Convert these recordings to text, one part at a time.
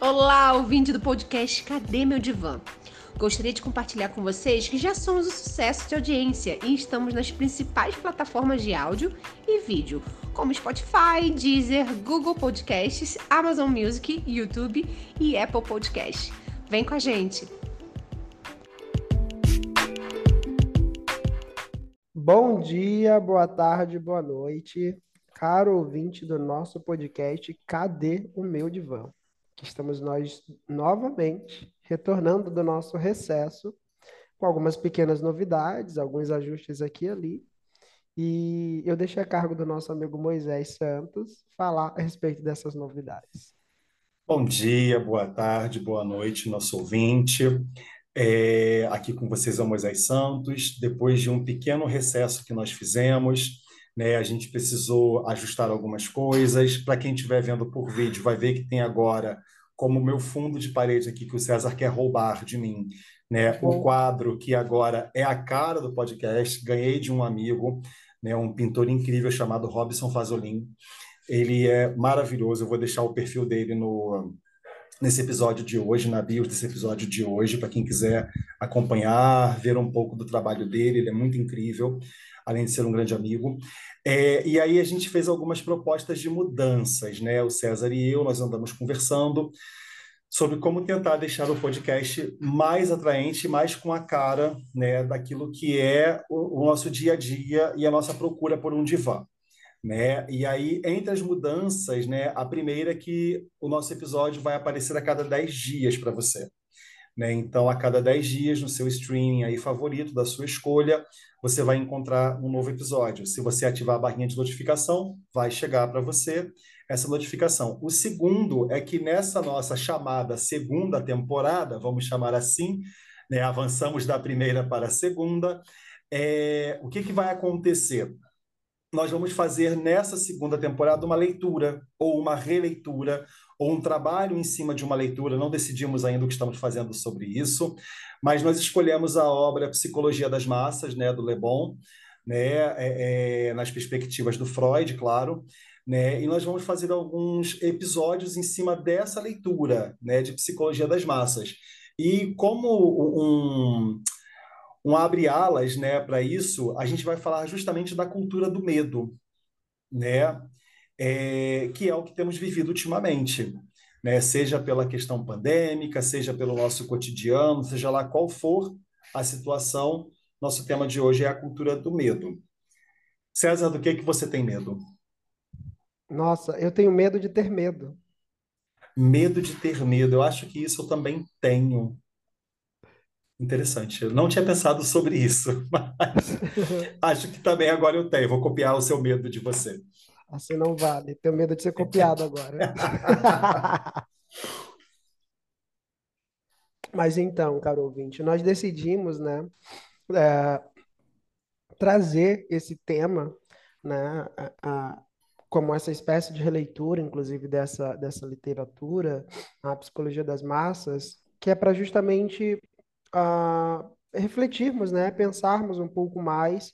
Olá, ouvinte do podcast Cadê Meu Divã? Gostaria de compartilhar com vocês que já somos um sucesso de audiência e estamos nas principais plataformas de áudio e vídeo, como Spotify, Deezer, Google Podcasts, Amazon Music, YouTube e Apple Podcasts. Vem com a gente! Bom dia, boa tarde, boa noite, caro ouvinte do nosso podcast Cadê o Meu Divã? Estamos nós novamente retornando do nosso recesso, com algumas pequenas novidades, alguns ajustes aqui e ali. E eu deixei a cargo do nosso amigo Moisés Santos falar a respeito dessas novidades. Bom dia, boa tarde, boa noite, nosso ouvinte. É, aqui com vocês é o Moisés Santos. Depois de um pequeno recesso que nós fizemos, né, a gente precisou ajustar algumas coisas. Para quem estiver vendo por vídeo, vai ver que tem agora como meu fundo de parede aqui que o César quer roubar de mim, né? O quadro que agora é a cara do podcast, ganhei de um amigo, né? Um pintor incrível chamado Robson Fazolin. Ele é maravilhoso. Eu vou deixar o perfil dele no nesse episódio de hoje, na bio desse episódio de hoje, para quem quiser acompanhar, ver um pouco do trabalho dele. Ele é muito incrível, além de ser um grande amigo. É, e aí a gente fez algumas propostas de mudanças, né? O César e eu, nós andamos conversando sobre como tentar deixar o podcast mais atraente, mais com a cara né, daquilo que é o, o nosso dia a dia e a nossa procura por um divã. Né? E aí, entre as mudanças, né, a primeira é que o nosso episódio vai aparecer a cada 10 dias para você. Né? Então, a cada 10 dias, no seu streaming aí favorito, da sua escolha, você vai encontrar um novo episódio. Se você ativar a barrinha de notificação, vai chegar para você essa notificação. O segundo é que nessa nossa chamada segunda temporada, vamos chamar assim, né, avançamos da primeira para a segunda, é, o que, que vai acontecer? Nós vamos fazer nessa segunda temporada uma leitura ou uma releitura ou um trabalho em cima de uma leitura, não decidimos ainda o que estamos fazendo sobre isso, mas nós escolhemos a obra Psicologia das Massas, né, do Le Bon, né, é, é, nas perspectivas do Freud, claro, né, e nós vamos fazer alguns episódios em cima dessa leitura, né, de Psicologia das Massas. E como um, um abre alas, né, para isso, a gente vai falar justamente da cultura do medo, né, é, que é o que temos vivido ultimamente, né? seja pela questão pandêmica, seja pelo nosso cotidiano, seja lá qual for a situação, nosso tema de hoje é a cultura do medo. César, do que, que você tem medo? Nossa, eu tenho medo de ter medo. Medo de ter medo. Eu acho que isso eu também tenho. Interessante. Eu não tinha pensado sobre isso, mas acho que também agora eu tenho. Vou copiar o seu medo de você. Assim não vale. Tenho medo de ser copiado agora. Mas então, caro ouvinte, nós decidimos, né, é, trazer esse tema, né, a, a, como essa espécie de releitura, inclusive, dessa, dessa literatura, a psicologia das massas, que é para justamente uh, refletirmos, né, pensarmos um pouco mais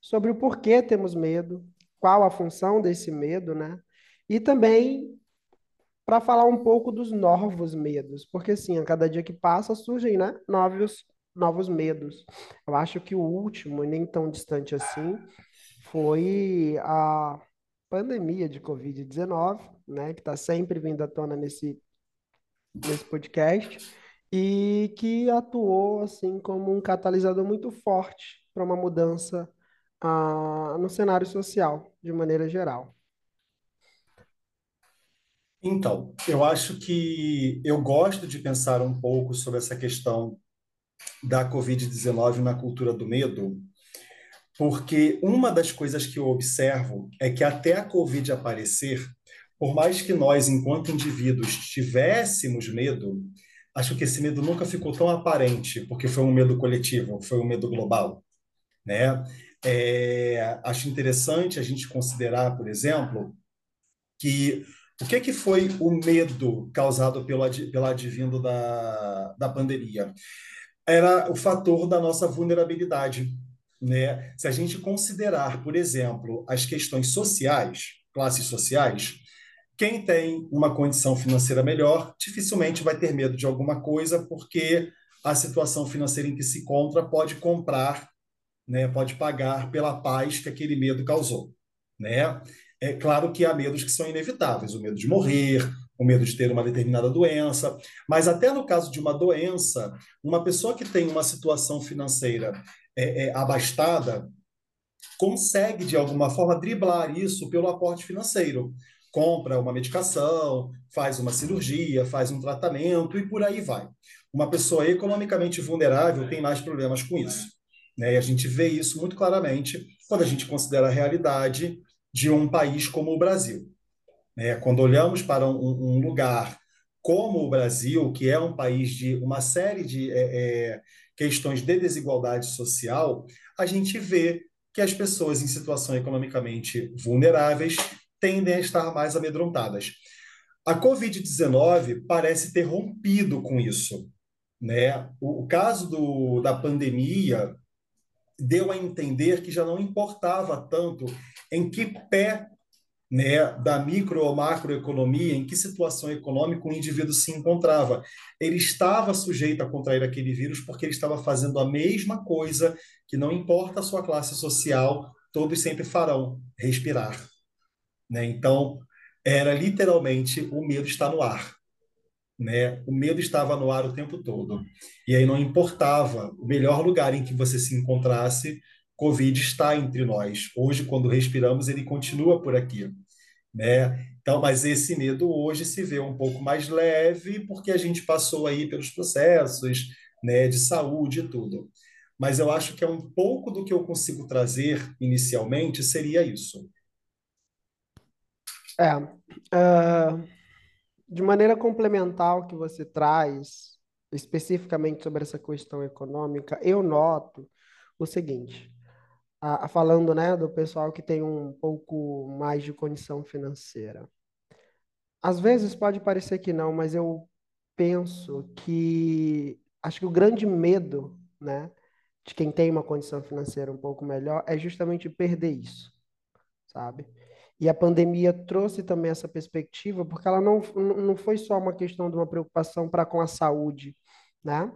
sobre o porquê temos medo, qual a função desse medo, né? E também para falar um pouco dos novos medos, porque assim, a cada dia que passa surgem, né, novos novos medos. Eu acho que o último, e nem tão distante assim, foi a pandemia de Covid-19, né, que está sempre vindo à tona nesse, nesse podcast, e que atuou assim como um catalisador muito forte para uma mudança ah, no cenário social, de maneira geral? Então, eu acho que eu gosto de pensar um pouco sobre essa questão da Covid-19 na cultura do medo, porque uma das coisas que eu observo é que até a Covid aparecer, por mais que nós, enquanto indivíduos, tivéssemos medo, acho que esse medo nunca ficou tão aparente, porque foi um medo coletivo, foi um medo global, né? É, acho interessante a gente considerar, por exemplo, que o que, que foi o medo causado pelo, pelo advindo da, da pandemia? Era o fator da nossa vulnerabilidade. Né? Se a gente considerar, por exemplo, as questões sociais, classes sociais, quem tem uma condição financeira melhor dificilmente vai ter medo de alguma coisa, porque a situação financeira em que se encontra pode comprar, né, pode pagar pela paz que aquele medo causou. Né? É claro que há medos que são inevitáveis, o medo de morrer, o medo de ter uma determinada doença, mas até no caso de uma doença, uma pessoa que tem uma situação financeira é, é, abastada consegue, de alguma forma, driblar isso pelo aporte financeiro. Compra uma medicação, faz uma cirurgia, faz um tratamento e por aí vai. Uma pessoa economicamente vulnerável tem mais problemas com isso. Né? E a gente vê isso muito claramente quando a gente considera a realidade de um país como o Brasil. Né? Quando olhamos para um, um, lugar como o Brasil, que é um país de uma série de é, é, questões de desigualdade social, a gente vê que as pessoas em situação economicamente vulneráveis tendem a estar mais amedrontadas. A Covid-19 parece ter rompido com isso. Né? O, caso do, da pandemia deu a entender que já não importava tanto em que pé né, da micro ou macroeconomia, em que situação econômica o indivíduo se encontrava. Ele estava sujeito a contrair aquele vírus porque ele estava fazendo a mesma coisa que não importa a sua classe social, todos sempre farão, respirar. Né? Então, era literalmente o medo está no ar. Né? O medo estava no ar o tempo todo. E aí não importava o melhor lugar em que você se encontrasse, Covid está entre nós. Hoje, quando respiramos, ele continua por aqui né? Então, mas esse medo hoje se vê um pouco mais leve porque a gente passou aí pelos processos, né, de saúde e tudo. Mas eu acho que é um pouco do que eu consigo trazer inicialmente seria isso. É, uh, de maneira complementar ao que você traz, especificamente sobre essa questão econômica, eu noto o seguinte: a, a falando, né, do pessoal que tem um pouco mais de condição financeira. Às vezes pode parecer que não, mas eu penso que acho que o grande medo, né, de quem tem uma condição financeira um pouco melhor é justamente perder isso, sabe? E a pandemia trouxe também essa perspectiva, porque ela não, não foi só uma questão de uma preocupação para com a saúde, né?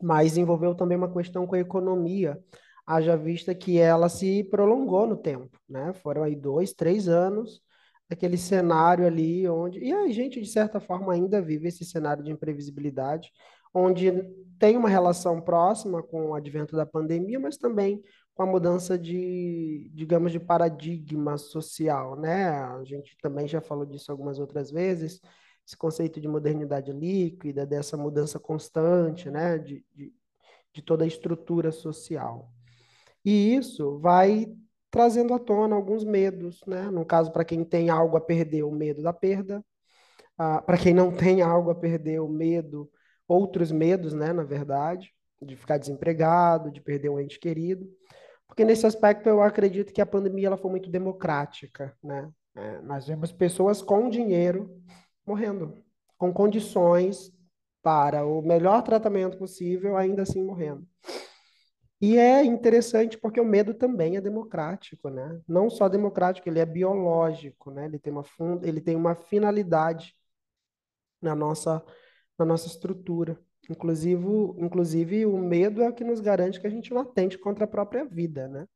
Mas envolveu também uma questão com a economia haja vista que ela se prolongou no tempo, né? Foram aí dois, três anos, aquele cenário ali onde... E a gente, de certa forma, ainda vive esse cenário de imprevisibilidade, onde tem uma relação próxima com o advento da pandemia, mas também com a mudança de, digamos, de paradigma social, né? A gente também já falou disso algumas outras vezes, esse conceito de modernidade líquida, dessa mudança constante, né? De, de, de toda a estrutura social. E isso vai trazendo à tona alguns medos, né? No caso, para quem tem algo a perder, o medo da perda. Ah, para quem não tem algo a perder, o medo, outros medos, né? Na verdade, de ficar desempregado, de perder um ente querido. Porque nesse aspecto eu acredito que a pandemia ela foi muito democrática, né? É, nós vemos pessoas com dinheiro morrendo, com condições para o melhor tratamento possível, ainda assim morrendo. E é interessante porque o medo também é democrático, né? Não só democrático, ele é biológico, né? Ele tem uma, fund... ele tem uma finalidade na nossa, na nossa estrutura. Inclusive, inclusive, o medo é o que nos garante que a gente não atente contra a própria vida, né?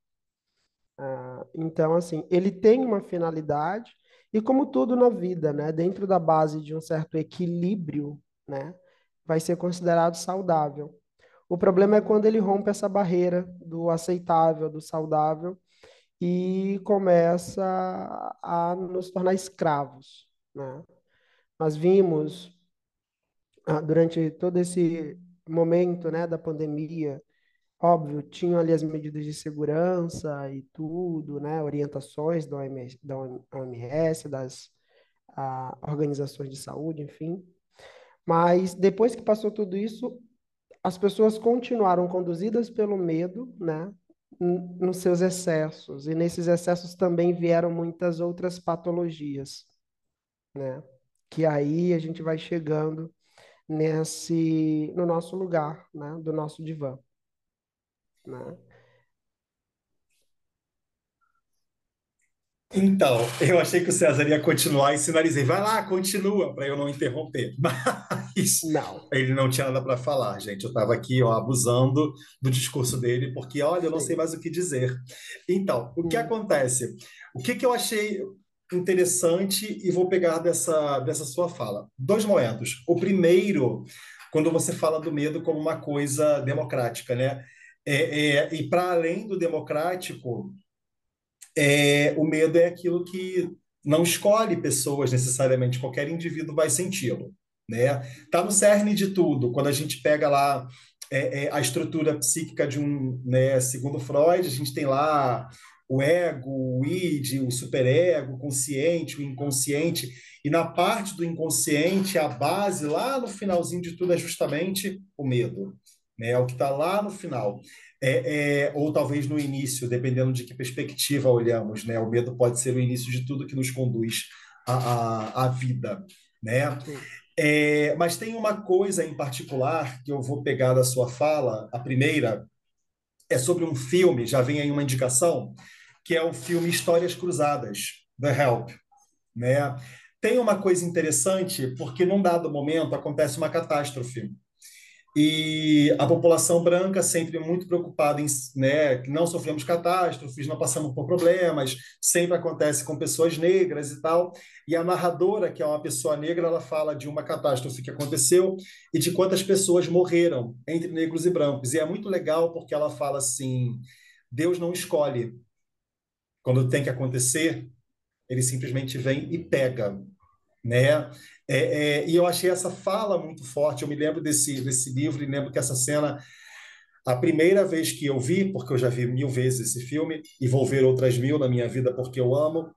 Ah, então, assim, ele tem uma finalidade, e como tudo na vida, né? Dentro da base de um certo equilíbrio, né? Vai ser considerado saudável. O problema é quando ele rompe essa barreira do aceitável, do saudável e começa a nos tornar escravos. Né? Nós vimos durante todo esse momento né, da pandemia, óbvio, tinham ali as medidas de segurança e tudo, né, orientações da OMS, da OMS das a, organizações de saúde, enfim. Mas depois que passou tudo isso, as pessoas continuaram conduzidas pelo medo, né, nos seus excessos, e nesses excessos também vieram muitas outras patologias, né, que aí a gente vai chegando nesse, no nosso lugar, né, do nosso divã, né. Então, eu achei que o César ia continuar e sinalizei, vai lá, continua, para eu não interromper. Mas Não. ele não tinha nada para falar, gente. Eu estava aqui, ó, abusando do discurso dele, porque, olha, eu não Sim. sei mais o que dizer. Então, o que Hum. acontece? O que que eu achei interessante e vou pegar dessa, dessa sua fala? Dois momentos. O primeiro, quando você fala do medo como uma coisa democrática, né? É, é, e para além do democrático, é, o medo é aquilo que não escolhe pessoas necessariamente, qualquer indivíduo vai senti-lo, né? Tá no cerne de tudo. Quando a gente pega lá é, é, a estrutura psíquica de um, né, segundo Freud, a gente tem lá o ego, o id, o superego, o consciente, o inconsciente, e na parte do inconsciente, a base lá no finalzinho de tudo é justamente o medo, né? É o que está lá no final é, é, ou talvez no início, dependendo de que perspectiva olhamos, né? O medo pode ser o início de tudo que nos conduz à, à, à vida, né? É, mas tem uma coisa em particular que eu vou pegar da sua fala, a primeira é sobre um filme, já vem aí uma indicação, que é o filme Histórias Cruzadas, The Help, né? Tem uma coisa interessante, porque num dado momento acontece uma catástrofe e a população branca sempre muito preocupada em, né, que não sofremos catástrofes, não passamos por problemas, sempre acontece com pessoas negras e tal. E a narradora, que é uma pessoa negra, ela fala de uma catástrofe que aconteceu e de quantas pessoas morreram entre negros e brancos. E é muito legal porque ela fala assim: Deus não escolhe. Quando tem que acontecer, ele simplesmente vem e pega, né? É, é, e eu achei essa fala muito forte. Eu me lembro desse, desse livro e lembro que essa cena, a primeira vez que eu vi, porque eu já vi mil vezes esse filme e vou ver outras mil na minha vida porque eu amo,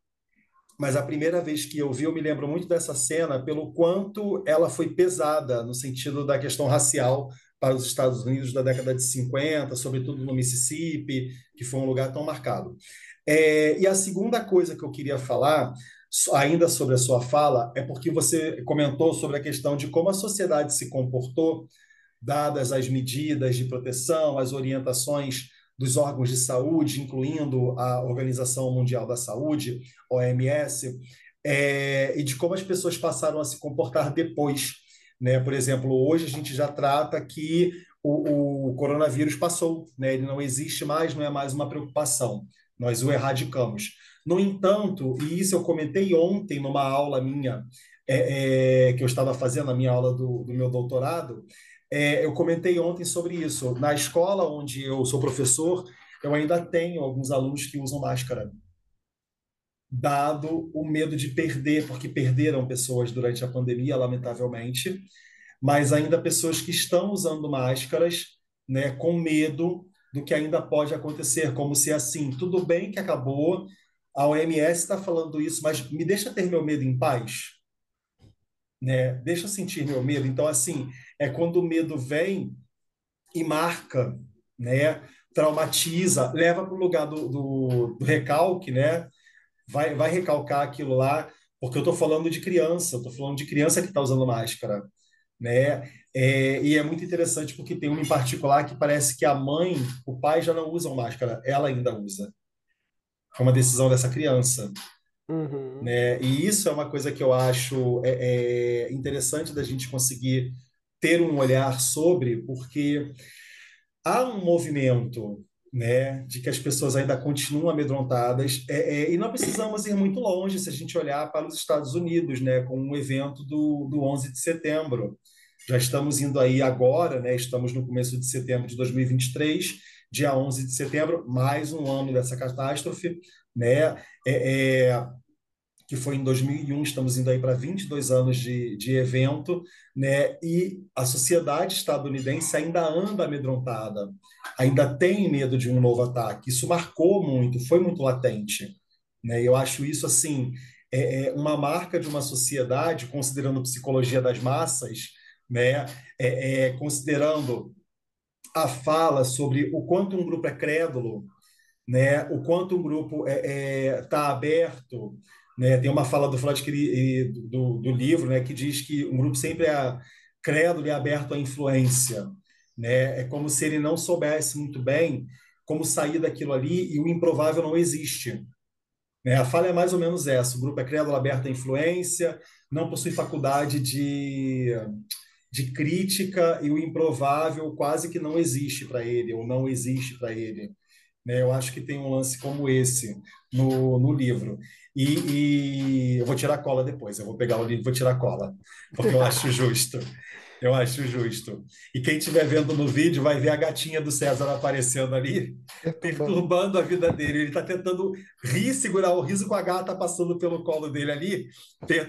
mas a primeira vez que eu vi, eu me lembro muito dessa cena pelo quanto ela foi pesada no sentido da questão racial para os Estados Unidos da década de 50, sobretudo no Mississippi, que foi um lugar tão marcado. É, e a segunda coisa que eu queria falar ainda sobre a sua fala, é porque você comentou sobre a questão de como a sociedade se comportou, dadas as medidas de proteção, as orientações dos órgãos de saúde, incluindo a Organização Mundial da Saúde, OMS, é, e de como as pessoas passaram a se comportar depois. Né? Por exemplo, hoje a gente já trata que o, o coronavírus passou, né? ele não existe mais, não é mais uma preocupação, nós o erradicamos. No entanto, e isso eu comentei ontem numa aula minha, é, é, que eu estava fazendo, a minha aula do, do meu doutorado, é, eu comentei ontem sobre isso. Na escola onde eu sou professor, eu ainda tenho alguns alunos que usam máscara, dado o medo de perder, porque perderam pessoas durante a pandemia, lamentavelmente, mas ainda pessoas que estão usando máscaras, né, com medo do que ainda pode acontecer, como se assim, tudo bem que acabou, a OMS está falando isso, mas me deixa ter meu medo em paz, né? Deixa eu sentir meu medo. Então, assim, é quando o medo vem e marca, né? Traumatiza, leva para o lugar do, do, do, recalque, né? Vai, vai recalcar aquilo lá, porque eu estou falando de criança, estou falando de criança que está usando máscara, né? É, e é muito interessante porque tem uma em particular que parece que a mãe, o pai já não usam máscara, ela ainda usa. É uma decisão dessa criança. Uhum. Né? E isso é uma coisa que eu acho é, é interessante da gente conseguir ter um olhar sobre, porque há um movimento né, de que as pessoas ainda continuam amedrontadas, é, é, e não precisamos ir muito longe se a gente olhar para os Estados Unidos, né, com um evento do, do 11 de setembro. Já estamos indo aí agora, né, estamos no começo de setembro de 2023, dia 11 de setembro, mais um ano dessa catástrofe, né? É, é, que foi em 2001, estamos indo aí para 22 anos de, de evento, né? E a sociedade estadunidense ainda anda amedrontada, ainda tem medo de um novo ataque. Isso marcou muito, foi muito latente, né? Eu acho isso assim é, é uma marca de uma sociedade, considerando psicologia das massas, né? É, é, considerando a fala sobre o quanto um grupo é crédulo, né? O quanto um grupo está é, é, tá aberto, né? Tem uma fala do Freud que, do, do livro, né? Que diz que um grupo sempre é crédulo e aberto à influência, né? É como se ele não soubesse muito bem como sair daquilo ali e o improvável não existe. Né? A fala é mais ou menos essa: o grupo é crédula aberta à influência, não possui faculdade de, de crítica e o improvável quase que não existe para ele, ou não existe para ele. Né? Eu acho que tem um lance como esse no, no livro. E, e, eu vou tirar cola depois, eu vou pegar o livro e vou tirar cola, porque eu acho justo. Eu acho justo. E quem estiver vendo no vídeo vai ver a gatinha do César aparecendo ali, perturbando a vida dele. Ele está tentando rir, segurar o riso com a gata passando pelo colo dele ali.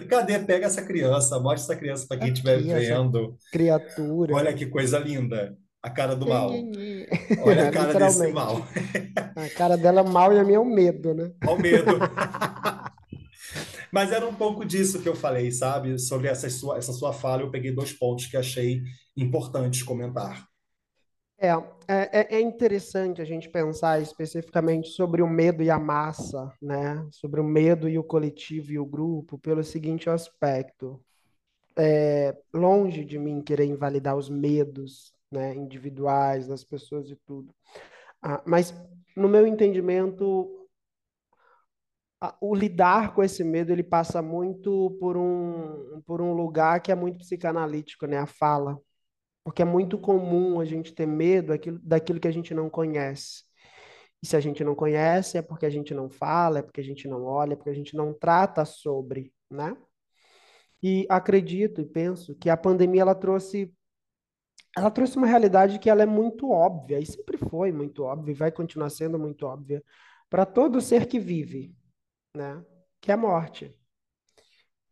Cadê? Pega essa criança, mostra essa criança para quem estiver vendo. Criatura. Olha que coisa linda. A cara do mal. Olha a cara desse mal. A cara dela é mal e a minha é o medo, né? Ao medo. Mas era um pouco disso que eu falei, sabe? Sobre essa sua, essa sua fala, eu peguei dois pontos que achei importantes comentar. É, é, é interessante a gente pensar especificamente sobre o medo e a massa, né? Sobre o medo e o coletivo e o grupo, pelo seguinte aspecto. É, longe de mim querer invalidar os medos né, individuais das pessoas e tudo. Ah, mas, no meu entendimento, o lidar com esse medo ele passa muito por um, por um lugar que é muito psicanalítico, né? A fala. Porque é muito comum a gente ter medo daquilo, daquilo que a gente não conhece. E se a gente não conhece, é porque a gente não fala, é porque a gente não olha, é porque a gente não trata sobre, né? E acredito e penso que a pandemia ela trouxe ela trouxe uma realidade que ela é muito óbvia, e sempre foi muito óbvia, e vai continuar sendo muito óbvia para todo ser que vive, né? Que é a morte.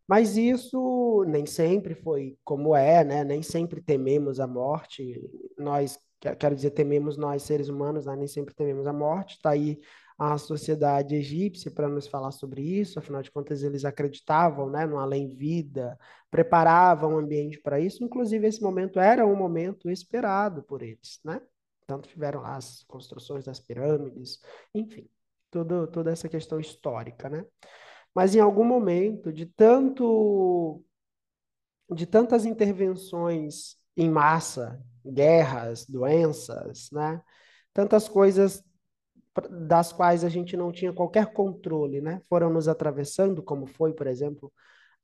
Mas isso nem sempre foi como é, né? Nem sempre tememos a morte. Nós, quero dizer, tememos nós seres humanos, né? nem sempre tememos a morte. Está aí a sociedade egípcia para nos falar sobre isso. Afinal de contas, eles acreditavam, né, no além-vida, preparavam o ambiente para isso. Inclusive, esse momento era um momento esperado por eles, né? Tanto tiveram lá as construções das pirâmides, enfim toda essa questão histórica, né? Mas em algum momento, de tanto de tantas intervenções em massa, guerras, doenças, né? Tantas coisas das quais a gente não tinha qualquer controle, né? Foram nos atravessando, como foi, por exemplo,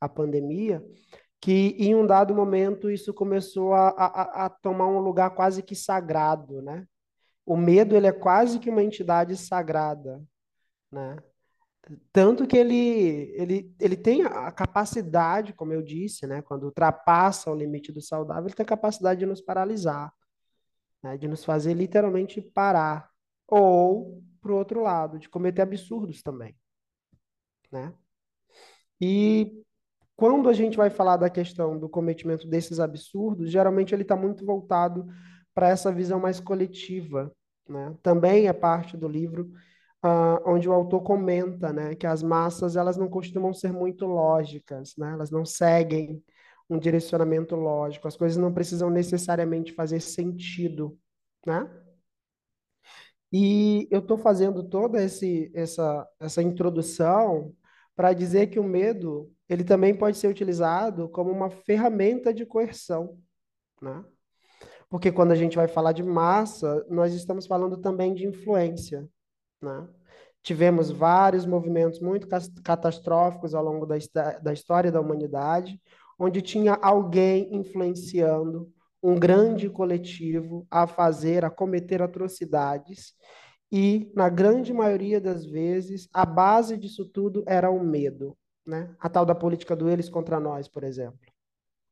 a pandemia, que em um dado momento isso começou a, a, a tomar um lugar quase que sagrado, né? O medo ele é quase que uma entidade sagrada, né? Tanto que ele, ele, ele tem a capacidade, como eu disse, né? Quando ultrapassa o limite do saudável, ele tem a capacidade de nos paralisar, né? De nos fazer literalmente parar. Ou, pro outro lado, de cometer absurdos também, né? E quando a gente vai falar da questão do cometimento desses absurdos, geralmente ele está muito voltado para essa visão mais coletiva, né? Também é parte do livro uh, onde o autor comenta, né, que as massas elas não costumam ser muito lógicas, né? Elas não seguem um direcionamento lógico. As coisas não precisam necessariamente fazer sentido, né? E eu estou fazendo toda esse, essa, essa introdução para dizer que o medo ele também pode ser utilizado como uma ferramenta de coerção, né? Porque quando a gente vai falar de massa, nós estamos falando também de influência. Né? Tivemos vários movimentos muito catastróficos ao longo da, da história da humanidade, onde tinha alguém influenciando um grande coletivo a fazer, a cometer atrocidades, e, na grande maioria das vezes, a base disso tudo era o medo, né? A tal da política do eles contra nós, por exemplo,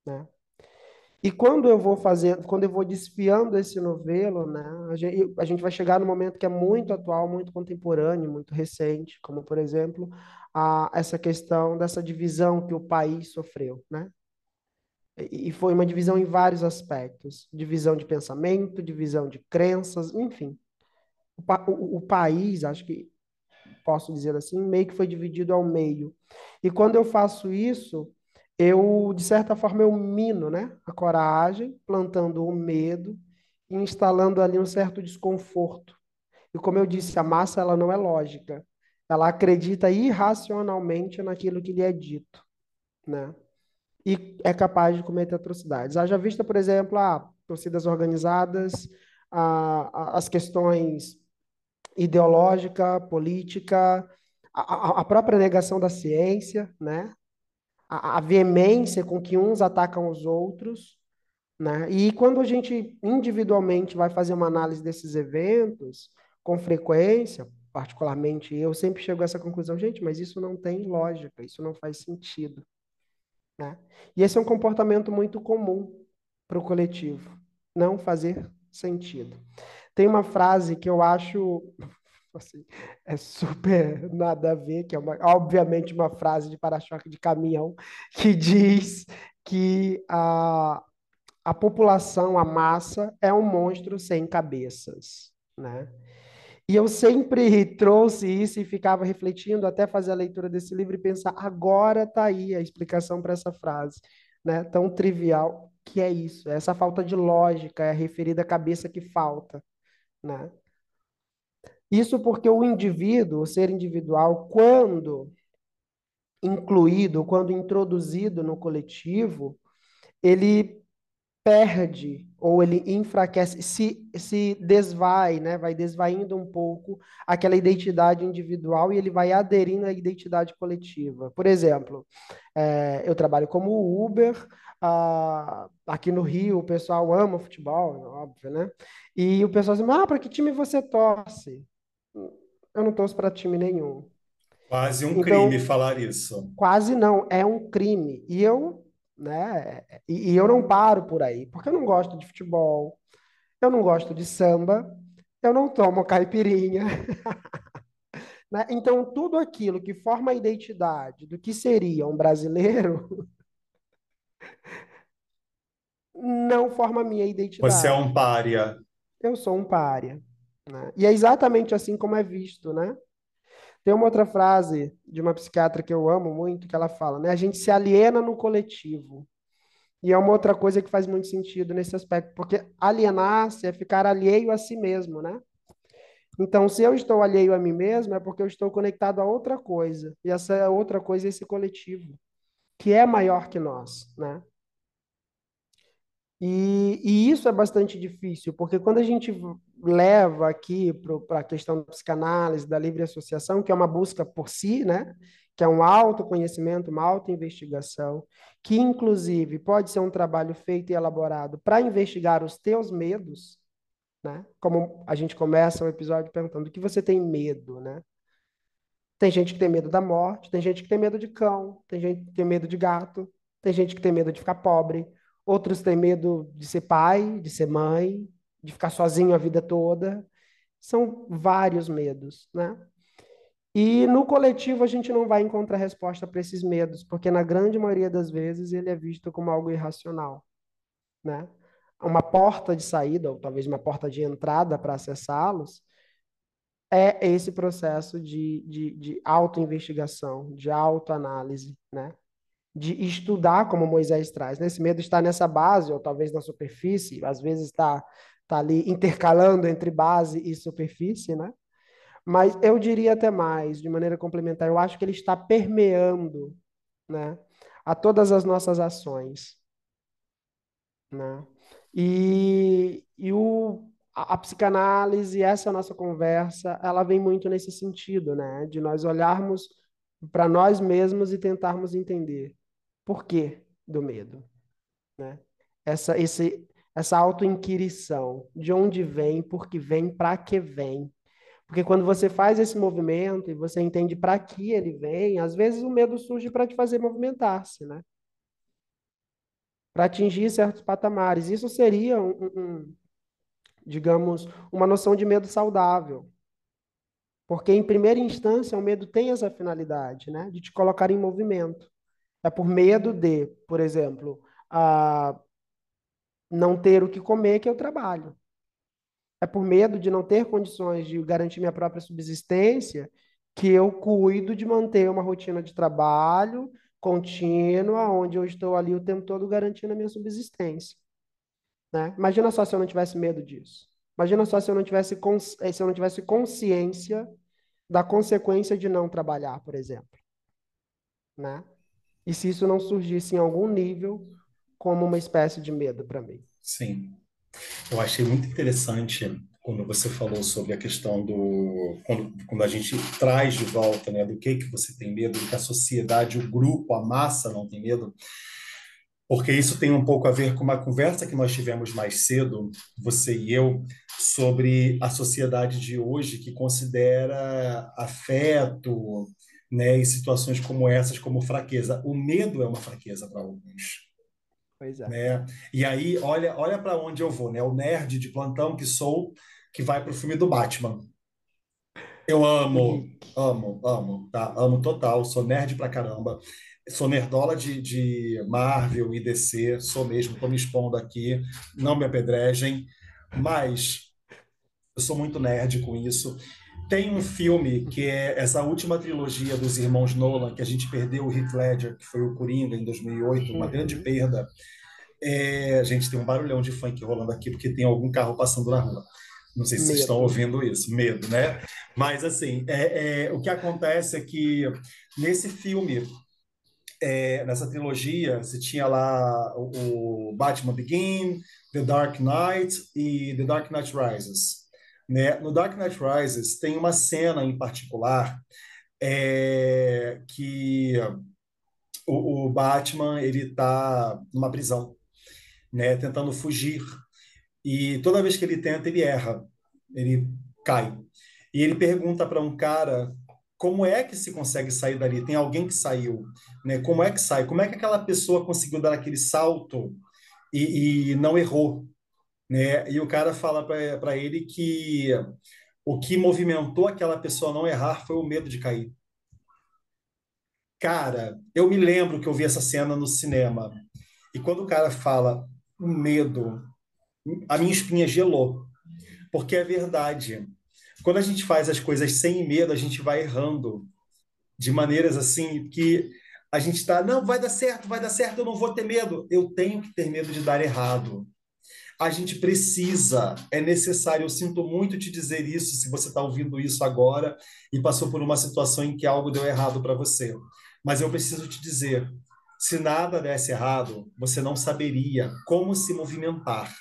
né? E quando eu vou fazer, quando eu vou desfiando esse novelo, né, a gente, a gente vai chegar no momento que é muito atual, muito contemporâneo, muito recente, como por exemplo, a, essa questão dessa divisão que o país sofreu, né? E foi uma divisão em vários aspectos, divisão de pensamento, divisão de crenças, enfim. O, o, o país, acho que posso dizer assim, meio que foi dividido ao meio. E quando eu faço isso, eu, de certa forma, eu mino né, a coragem, plantando o medo e instalando ali um certo desconforto. E como eu disse, a massa ela não é lógica. Ela acredita irracionalmente naquilo que lhe é dito, né? E é capaz de cometer atrocidades. Haja vista, por exemplo, a torcidas organizadas, a, a, as questões ideológica, política, a, a própria negação da ciência, né? A, veemência com que uns atacam os outros, né? E quando a gente individualmente vai fazer uma análise desses eventos, com frequência, particularmente eu sempre chego a essa conclusão, gente, mas isso não tem lógica, isso não faz sentido. Né? E esse é um comportamento muito comum para o coletivo, não fazer sentido. Tem uma frase que eu acho assim, é super nada a ver, que é uma, obviamente uma frase de para-choque de caminhão, que diz que a, a população, a massa, é um monstro sem cabeças. Né? E eu sempre trouxe isso e ficava refletindo até fazer a leitura desse livro e pensar, agora está aí a explicação para essa frase, né? Tão trivial que é isso, é essa falta de lógica, é a referida à cabeça que falta, né? Isso porque o indivíduo, o ser individual, quando incluído, quando introduzido no coletivo, ele perde ou ele enfraquece, se, se desvai, né? vai desvaindo um pouco aquela identidade individual e ele vai aderindo à identidade coletiva. Por exemplo, é, eu trabalho como Uber, aqui no Rio o pessoal ama futebol, óbvio, né? E o pessoal diz, ah, para que time você torce? Eu não torço para time nenhum. Quase um então, crime falar isso. Quase não, é um crime. E eu né? E, e, eu não paro por aí, porque eu não gosto de futebol, eu não gosto de samba, eu não tomo caipirinha. né? Então, tudo aquilo que forma a identidade do que seria um brasileiro não forma a minha identidade. Você é um pária. Eu sou um pária. Né? E é exatamente assim como é visto, né? Tem uma outra frase de uma psiquiatra que eu amo muito, que ela fala, né? A gente se aliena no coletivo. E é uma outra coisa que faz muito sentido nesse aspecto, porque alienar-se é ficar alheio a si mesmo, né? Então, se eu estou alheio a mim mesmo, é porque eu estou conectado a outra coisa. E essa outra coisa é esse coletivo, que é maior que nós, né? E, e, isso é bastante difícil, porque quando a gente leva aqui para a questão da psicanálise, da livre associação, que é uma busca por si, né? que é um autoconhecimento, uma autoinvestigação, que inclusive pode ser um trabalho feito e elaborado para investigar os teus medos, né? Como a gente começa o episódio perguntando o que você tem medo, né? Tem gente que tem medo da morte, tem gente que tem medo de cão, tem gente que tem medo de gato, tem gente que tem medo de ficar pobre, outros têm medo de ser pai, de ser mãe, de ficar sozinho a vida toda. São vários medos, né? E no coletivo a gente não vai encontrar resposta para esses medos, porque na grande maioria das vezes ele é visto como algo irracional, né? Uma porta de saída, ou talvez uma porta de entrada para acessá-los, é esse processo de, de, de autoinvestigação, de autoanálise, né? De estudar como Moisés traz. Né? Esse medo está nessa base, ou talvez na superfície, às vezes está, está ali intercalando entre base e superfície, né? Mas eu diria até mais, de maneira complementar, eu acho que ele está permeando né, a todas as nossas ações. Né? E, e o, a, a psicanálise, essa nossa conversa, ela vem muito nesse sentido, né? de nós olharmos para nós mesmos e tentarmos entender por que do medo. Né? Essa, esse, essa autoinquirição, de onde vem, por que vem, para que vem. Porque quando você faz esse movimento e você entende para que ele vem, às vezes o medo surge para te fazer movimentar-se, né? Para atingir certos patamares. Isso seria um, um, digamos, uma noção de medo saudável. Porque, em primeira instância, o medo tem essa finalidade, né? De te colocar em movimento. É por medo de, por exemplo, a não ter o que comer que eu trabalho é por medo de não ter condições de garantir minha própria subsistência que eu cuido de manter uma rotina de trabalho contínua, onde eu estou ali o tempo todo garantindo a minha subsistência. Né? Imagina só se eu não tivesse medo disso. Imagina só se eu não tivesse, eh, se eu não tivesse consciência da consequência de não trabalhar, por exemplo. Né? E se isso não surgisse em algum nível como uma espécie de medo para mim. Sim. Eu achei muito interessante quando você falou sobre a questão do quando, quando a gente traz de volta, né, do que que você tem medo, do que a sociedade, o grupo, a massa não tem medo, porque isso tem um pouco a ver com uma conversa que nós tivemos mais cedo, você e eu, sobre a sociedade de hoje que considera afeto, né, em situações como essas como fraqueza. O medo é uma fraqueza para alguns. Pois é. Né? E aí, olha, olha para onde eu vou, né? O nerd de plantão que sou, que vai para o filme do Batman. Eu amo, amo, amo, tá? Amo total, sou nerd pra caramba. Sou nerdola de, de Marvel e DC, sou mesmo, tô me expondo aqui, não me apedrejem, mas eu sou muito nerd com isso. Tem um filme que é essa última trilogia dos irmãos Nolan, que a gente perdeu o Heath Ledger, que foi o Coringa em 2008, uma grande uhum. perda. É, a gente tem um barulhão de funk rolando aqui, porque tem algum carro passando na rua. Não sei se medo. vocês estão ouvindo isso, medo, né? Mas, assim, é, é, o que acontece é que nesse filme, é, nessa trilogia, você tinha lá o, o, Batman Begin, The Dark Knight e The Dark Knight Rises. Né? No Dark Knight Rises tem uma cena em particular é, que o, o Batman ele está numa prisão, né? tentando fugir e toda vez que ele tenta, ele erra, ele cai. E ele pergunta para um cara como é que se consegue sair dali? Tem alguém que saiu, né? Como é que sai? Como é que aquela pessoa conseguiu dar aquele salto e, e não errou, né? E o cara fala para ele que o que movimentou aquela pessoa a não errar foi o medo de cair. Cara, eu me lembro que eu vi essa cena no cinema. E quando o cara fala o medo, a minha espinha gelou. Porque é verdade. Quando a gente faz as coisas sem medo, a gente vai errando de maneiras assim que a gente está, não, vai dar certo, vai dar certo, eu não vou ter medo. Eu tenho que ter medo de dar errado. A gente precisa, é necessário. Eu sinto muito te dizer isso, se você está ouvindo isso agora e passou por uma situação em que algo deu errado para você. Mas eu preciso te dizer: se nada desse errado, você não saberia como se movimentar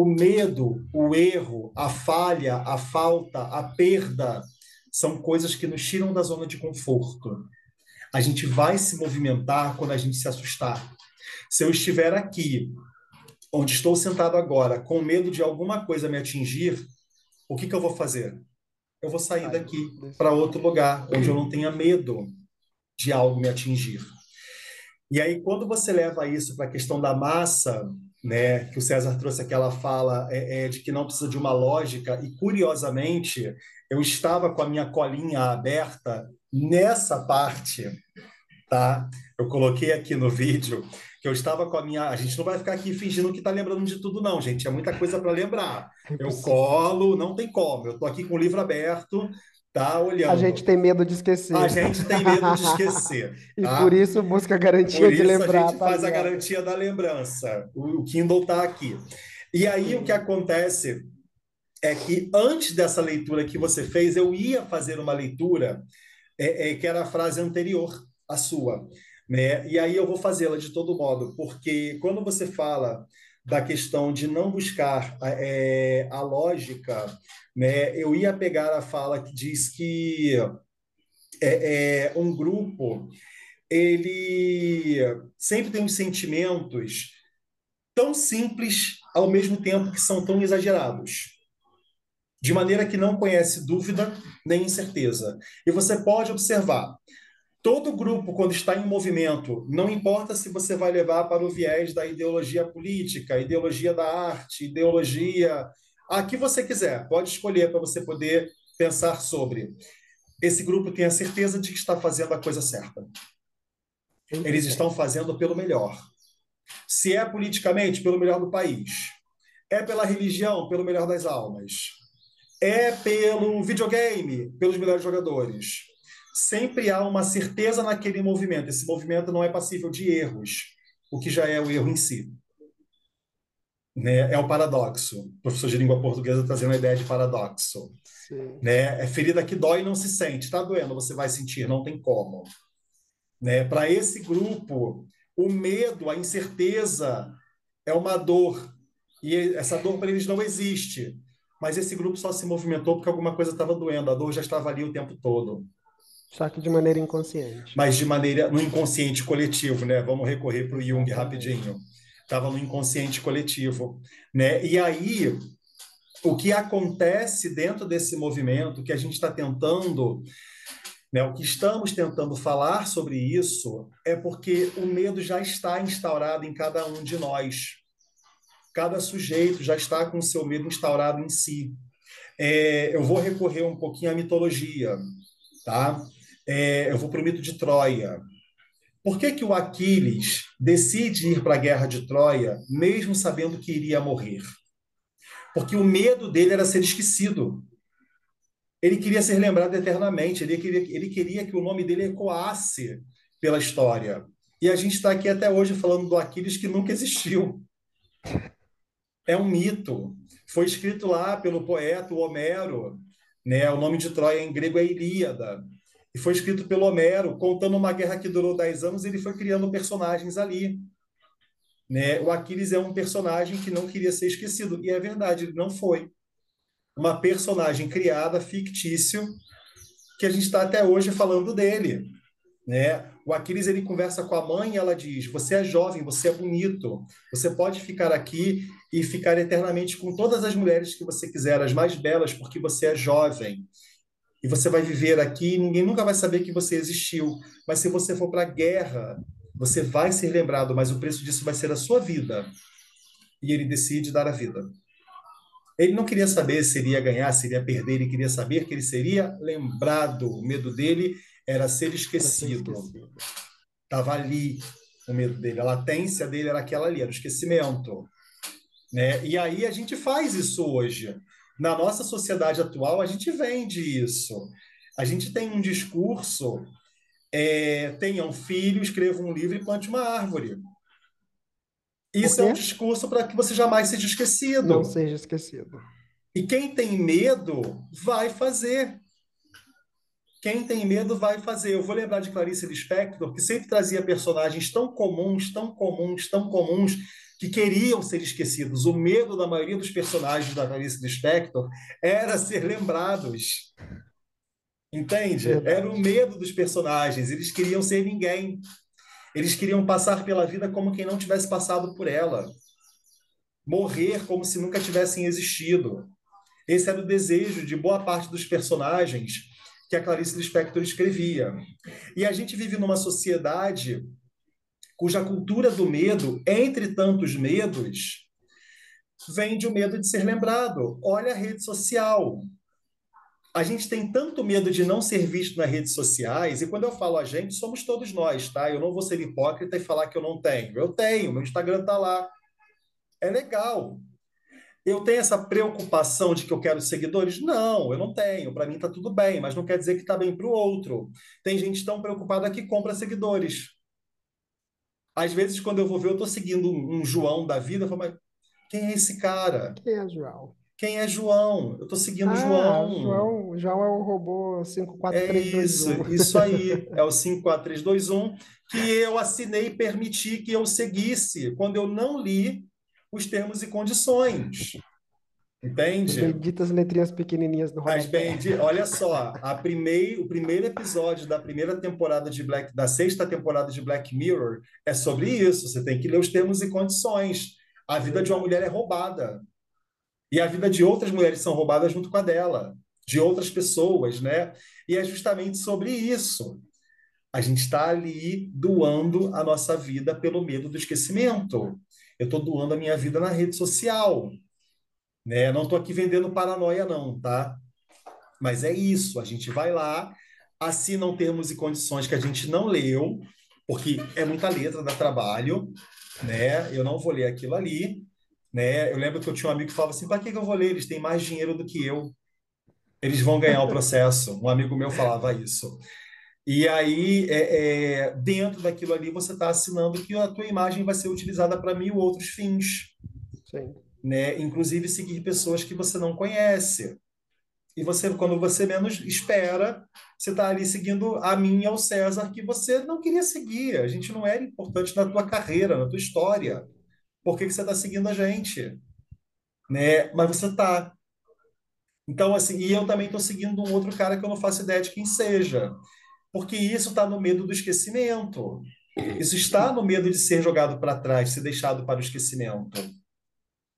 o medo, o erro, a falha, a falta, a perda são coisas que nos tiram da zona de conforto. A gente vai se movimentar quando a gente se assustar. Se eu estiver aqui, onde estou sentado agora, com medo de alguma coisa me atingir, o que, que eu vou fazer? Eu vou sair daqui para outro lugar, onde eu não tenha medo de algo me atingir. E aí, quando você leva isso para a questão da massa, né, que o César trouxe aquela fala é, é, de que não precisa de uma lógica, e curiosamente, eu estava com a minha colinha aberta nessa parte, tá? Eu coloquei aqui no vídeo que eu estava com a minha. A gente não vai ficar aqui fingindo que está lembrando de tudo, não, gente. É muita coisa para lembrar. Eu colo, não tem como. Eu estou aqui com o livro aberto, tá olhando. A gente tem medo de esquecer. A gente tem medo de esquecer. e tá? por isso busca a garantia por de lembrar. A gente faz a garantia da lembrança. O Kindle está aqui. E aí o que acontece é que antes dessa leitura que você fez, eu ia fazer uma leitura é, é, que era a frase anterior à sua. Né? E aí eu vou fazê-la de todo modo, porque quando você fala da questão de não buscar é, a lógica, né, eu ia pegar a fala que diz que é, é, um grupo ele sempre tem os sentimentos tão simples ao mesmo tempo que são tão exagerados. De maneira que não conhece dúvida nem incerteza. E você pode observar, Todo grupo, quando está em movimento, não importa se você vai levar para o viés da ideologia política, ideologia da arte, ideologia. A que você quiser, pode escolher para você poder pensar sobre. Esse grupo tem a certeza de que está fazendo a coisa certa. Eles estão fazendo pelo melhor. Se é politicamente, pelo melhor do país. É pela religião, pelo melhor das almas. É pelo videogame, pelos melhores jogadores sempre há uma certeza naquele movimento. Esse movimento não é passível de erros, o que já é o erro em si. Né? É o paradoxo. O professor de língua portuguesa trazendo a ideia de paradoxo. Né? É ferida que dói e não se sente. Está doendo, você vai sentir, não tem como. Né? Para esse grupo, o medo, a incerteza é uma dor. E essa dor para eles não existe. mas esse grupo só se movimentou porque alguma coisa estava doendo, a dor já estava ali o tempo todo. Só que de maneira inconsciente. Mas de maneira no inconsciente coletivo, né? Vamos recorrer para o Jung rapidinho. Estava no inconsciente coletivo, né? E aí o que acontece dentro desse movimento que a gente está tentando né, o que estamos tentando falar sobre isso é porque o medo já está instaurado em cada um de nós. Cada sujeito já está com o seu medo instaurado em si. É, eu vou recorrer um pouquinho à mitologia, tá? É, eu vou para o mito de Troia. Por que, que o Aquiles decide ir para a guerra de Troia, mesmo sabendo que iria morrer? Porque o medo dele era ser esquecido. Ele queria ser lembrado eternamente, ele queria, ele queria que o nome dele ecoasse pela história. E a gente está aqui até hoje falando do Aquiles que nunca existiu. É um mito. Foi escrito lá pelo poeta Homero, né? O nome de Troia em grego é Ilíada. E foi escrito pelo Homero, contando uma guerra que durou 10 anos, ele foi criando personagens ali. Né? O Aquiles é um personagem que não queria ser esquecido. E é verdade, ele não foi uma personagem criada, fictício, que a gente está até hoje falando dele. Né? O Aquiles ele conversa com a mãe e ela diz: Você é jovem, você é bonito, você pode ficar aqui e ficar eternamente com todas as mulheres que você quiser, as mais belas, porque você é jovem. E você vai viver aqui e ninguém nunca vai saber que você existiu. Mas se você for para a guerra, você vai ser lembrado, mas o preço disso vai ser a sua vida. E ele decide dar a vida. Ele não queria saber se iria ganhar, se iria perder, ele queria saber que ele seria lembrado. O medo dele era ser esquecido. Estava ali o medo dele, a latência dele era aquela ali, era o esquecimento. Né? E aí a gente faz isso hoje. Na nossa sociedade atual, a gente vende isso. A gente tem um discurso: é, tenha um filho, escreva um livro e plante uma árvore. Isso é um discurso para que você jamais seja esquecido. Não seja esquecido. E quem tem medo vai fazer. Quem tem medo vai fazer. Eu vou lembrar de Clarice Lispector, que sempre trazia personagens tão comuns, tão comuns, tão comuns, que queriam ser esquecidos. O medo da maioria dos personagens da Clarice Lispector era ser lembrados. Entende? Era o medo dos personagens. Eles queriam ser ninguém. Eles queriam passar pela vida como quem não tivesse passado por ela. Morrer como se nunca tivessem existido. Esse era o desejo de boa parte dos personagens que a Clarice Lispector escrevia. E a gente vive numa sociedade cuja cultura do medo, entre tantos medos, vem de o medo de ser lembrado. Olha a rede social a gente tem tanto medo de não ser visto nas redes sociais, e quando eu falo a gente, somos todos nós, tá? Eu não vou ser hipócrita e falar que eu não tenho. Eu tenho, meu Instagram tá lá. É legal. Eu tenho essa preocupação de que eu quero seguidores? Não, eu não tenho. Para mim tá tudo bem, mas não quer dizer que tá bem para o outro. Tem gente tão preocupada que compra seguidores. Às vezes, quando eu vou ver, eu estou seguindo um, um João da vida, eu falo, mas quem é esse cara? Quem é João? Quem é João? Eu estou seguindo Ah, João. João, João é o robô É isso, 54321. isso aí. É o 54321 que eu assinei e permiti que eu seguisse quando eu não li os termos e condições. As Entende? benditas letrinhas pequenininhas rodapé. bem, de- olha só, a primei, o primeiro episódio da primeira temporada de Black, da sexta temporada de Black Mirror é sobre isso. Você tem que ler os termos e condições. A vida de uma mulher é roubada. E a vida de outras mulheres são roubadas junto com a dela, de outras pessoas, né? E é justamente sobre isso. A gente está ali doando a nossa vida pelo medo do esquecimento. Eu estou doando a minha vida na rede social, né? Não estou aqui vendendo paranoia, não, tá? Mas é isso. A gente vai lá, assina um termos e condições que a gente não leu, porque é muita letra, dá trabalho, né? Eu não vou ler aquilo ali né? Eu lembro que eu tinha um amigo que falava assim: para que que eu vou ler? Eles têm mais dinheiro do que eu. Eles vão ganhar o processo. Um amigo meu falava isso. E aí, é, é, dentro daquilo ali, você está assinando que a tua imagem vai ser utilizada para mil outros fins, Sim. né? Inclusive seguir pessoas que você não conhece. E você, quando você menos espera, você está ali seguindo a mim e ao César que você não queria seguir. A gente não era importante na tua carreira, na tua história. Por que que você está seguindo a gente? Né? Mas você está. Então, assim, e eu também estou seguindo um outro cara que eu não faço ideia de quem seja. Porque isso está no medo do esquecimento. Isso está no medo de ser jogado para trás, ser deixado para o esquecimento.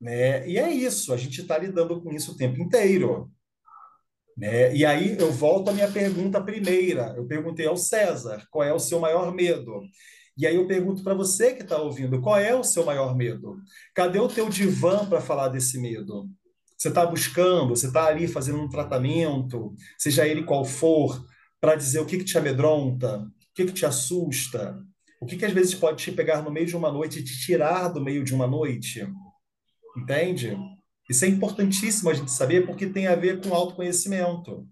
Né? E é isso, a gente está lidando com isso o tempo inteiro. Né? E aí eu volto à minha pergunta primeira. Eu perguntei ao César qual é o seu maior medo. E aí eu pergunto para você que está ouvindo, qual é o seu maior medo? Cadê o teu divã para falar desse medo? Você está buscando, você está ali fazendo um tratamento, seja ele qual for, para dizer o que, que te amedronta, o que, que te assusta, o que, que às vezes pode te pegar no meio de uma noite e te tirar do meio de uma noite. Entende? Isso é importantíssimo a gente saber porque tem a ver com autoconhecimento.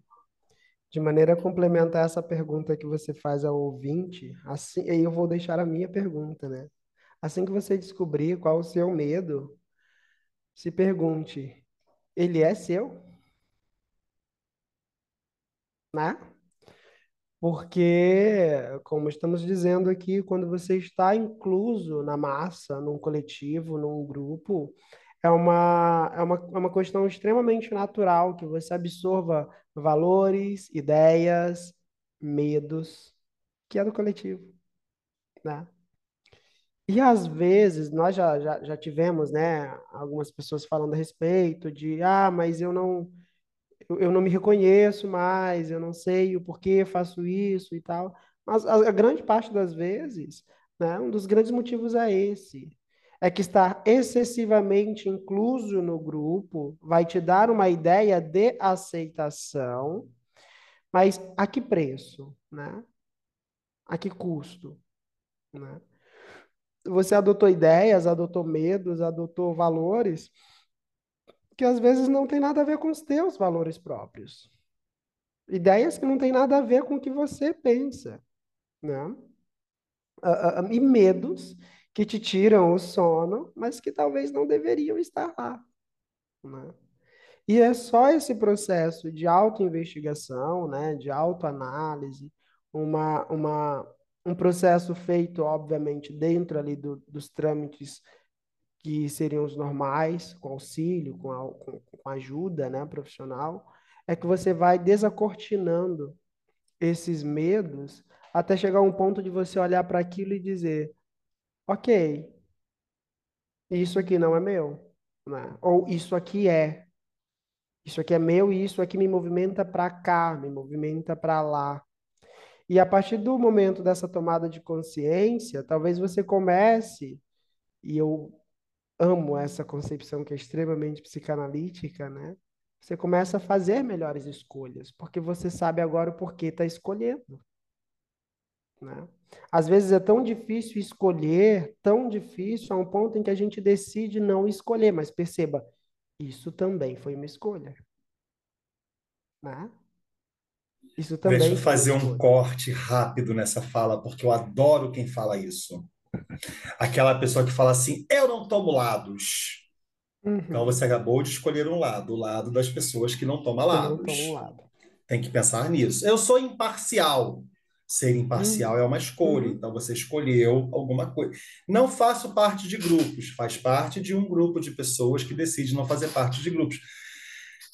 De maneira a complementar essa pergunta que você faz ao ouvinte, assim, eu vou deixar a minha pergunta, né? Assim que você descobrir qual o seu medo, se pergunte: ele é seu? Né? Porque, como estamos dizendo aqui, quando você está incluso na massa, num coletivo, num grupo, é uma, é uma, é uma questão extremamente natural que você absorva valores, ideias, medos, que é do coletivo, né? E às vezes nós já, já, já tivemos, né, algumas pessoas falando a respeito de, ah, mas eu não eu, não me reconheço mais, eu não sei o porquê faço isso e tal. Mas a, a grande parte das vezes, né, um dos grandes motivos é esse. É que estar excessivamente incluso no grupo vai te dar uma ideia de aceitação, mas a que preço, né? A que custo, né? Você adotou ideias, adotou medos, adotou valores que às vezes não tem nada a ver com os teus valores próprios. Ideias que não tem nada a ver com o que você pensa, né? Uh, uh, e medos que te tiram o sono, mas que talvez não deveriam estar lá, né? E é só esse processo de autoinvestigação, né, de autoanálise, uma, uma, um processo feito, obviamente, dentro ali do, dos trâmites que seriam os normais, com auxílio, com, a, com, com ajuda né, profissional, é que você vai desacortinando esses medos até chegar um ponto de você olhar para aquilo e dizer: ok, isso aqui não é meu, né? ou isso aqui é. Isso aqui é meu e isso aqui me movimenta para cá, me movimenta para lá. E a partir do momento dessa tomada de consciência, talvez você comece, e eu amo essa concepção que é extremamente psicanalítica, né? Você começa a fazer melhores escolhas, porque você sabe agora o porquê está escolhendo. Né? Às vezes é tão difícil escolher, tão difícil, a um ponto em que a gente decide não escolher, mas perceba, isso também foi uma escolha. Né? Isso também Deixa eu fazer um corte rápido nessa fala, porque eu adoro quem fala isso. Aquela pessoa que fala assim, eu não tomo lados. Uhum. Então você acabou de escolher um lado, o lado das pessoas que não tomam lados. Não lado. Tem que pensar nisso. Eu sou imparcial. Ser imparcial uhum. é uma escolha, uhum. então você escolheu alguma coisa. Não faço parte de grupos, faz parte de um grupo de pessoas que decide não fazer parte de grupos.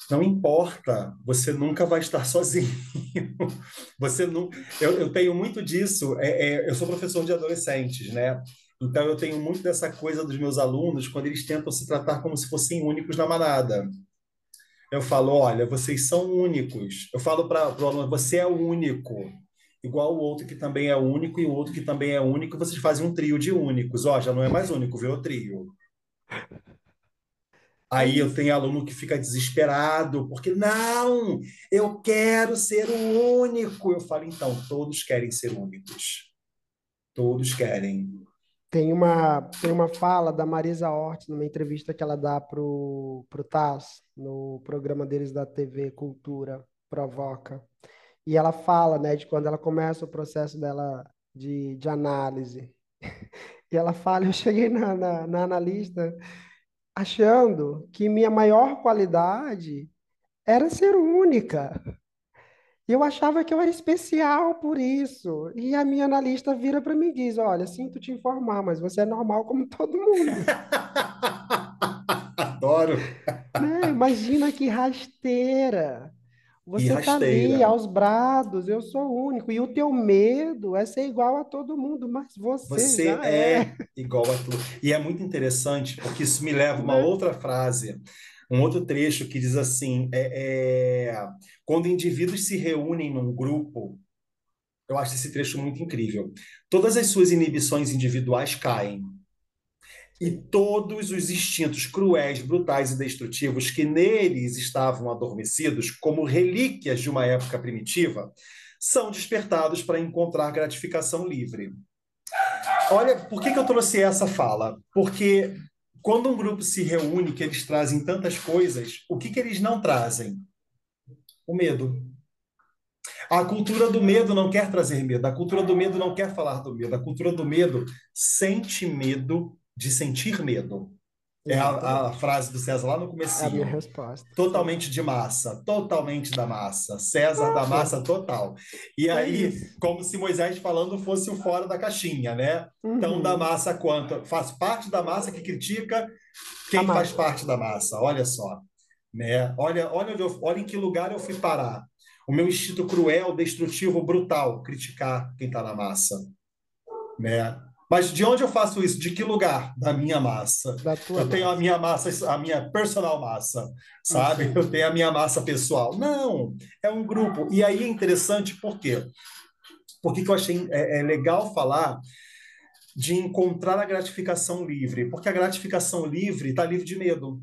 Não importa, você nunca vai estar sozinho. Você não. Eu, eu tenho muito disso. É, é, eu sou professor de adolescentes, né? Então eu tenho muito dessa coisa dos meus alunos quando eles tentam se tratar como se fossem únicos na manada. Eu falo, olha, vocês são únicos. Eu falo para o aluno, você é único. Igual o outro que também é único e o outro que também é único, vocês fazem um trio de únicos. Ó, já não é mais único, virou trio. Aí eu tenho aluno que fica desesperado, porque não, eu quero ser o único. Eu falo, então, todos querem ser únicos. Todos querem. Tem uma, tem uma fala da Marisa Hort, numa entrevista que ela dá para o Taz, no programa deles da TV Cultura, Provoca. E ela fala, né, de quando ela começa o processo dela de, de análise. E ela fala, eu cheguei na, na, na analista achando que minha maior qualidade era ser única. Eu achava que eu era especial por isso. E a minha analista vira para mim e diz: Olha, sinto te informar, mas você é normal como todo mundo. Adoro. Né? Imagina que rasteira. E Você tá ali aos brados, eu sou o único. E o teu medo é ser igual a todo mundo, mas você Você é, é igual a tudo. E é muito interessante, porque isso me leva a uma né? outra frase, um outro trecho que diz assim: é, é, quando indivíduos se reúnem num grupo, eu acho esse trecho muito incrível. Todas as suas inibições individuais caem. E todos os instintos cruéis, brutais e destrutivos que neles estavam adormecidos, como relíquias de uma época primitiva, são despertados para encontrar gratificação livre. Olha, por que que eu trouxe essa fala? Porque quando um grupo se reúne, que eles trazem tantas coisas, o que que eles não trazem? O medo. A cultura do medo não quer trazer medo, a cultura do medo não quer falar do medo, a cultura do medo sente medo de sentir medo. É a, a frase do César lá no É a minha resposta. Totalmente de massa, totalmente da massa. César da Claro, massa total. E é aí, como se Moisés falando fosse o fora da caixinha, né? Tão da Uhum. massa quanto. Faz parte da massa que critica A quem faz massa. parte da massa. Olha só, né? Olha, olha, eu, olha em que lugar eu fui parar. O meu instinto cruel, destrutivo, brutal, criticar quem está na massa, né? Mas de onde eu faço isso? De que lugar? Da minha massa. Da tua Eu tenho a massa. minha massa, a minha personal massa, sabe? Uhum. Eu tenho a minha massa pessoal. Não, é um grupo. E aí é interessante por quê? Por que que eu achei é, é legal falar de encontrar a gratificação livre? Porque a gratificação livre está livre de medo.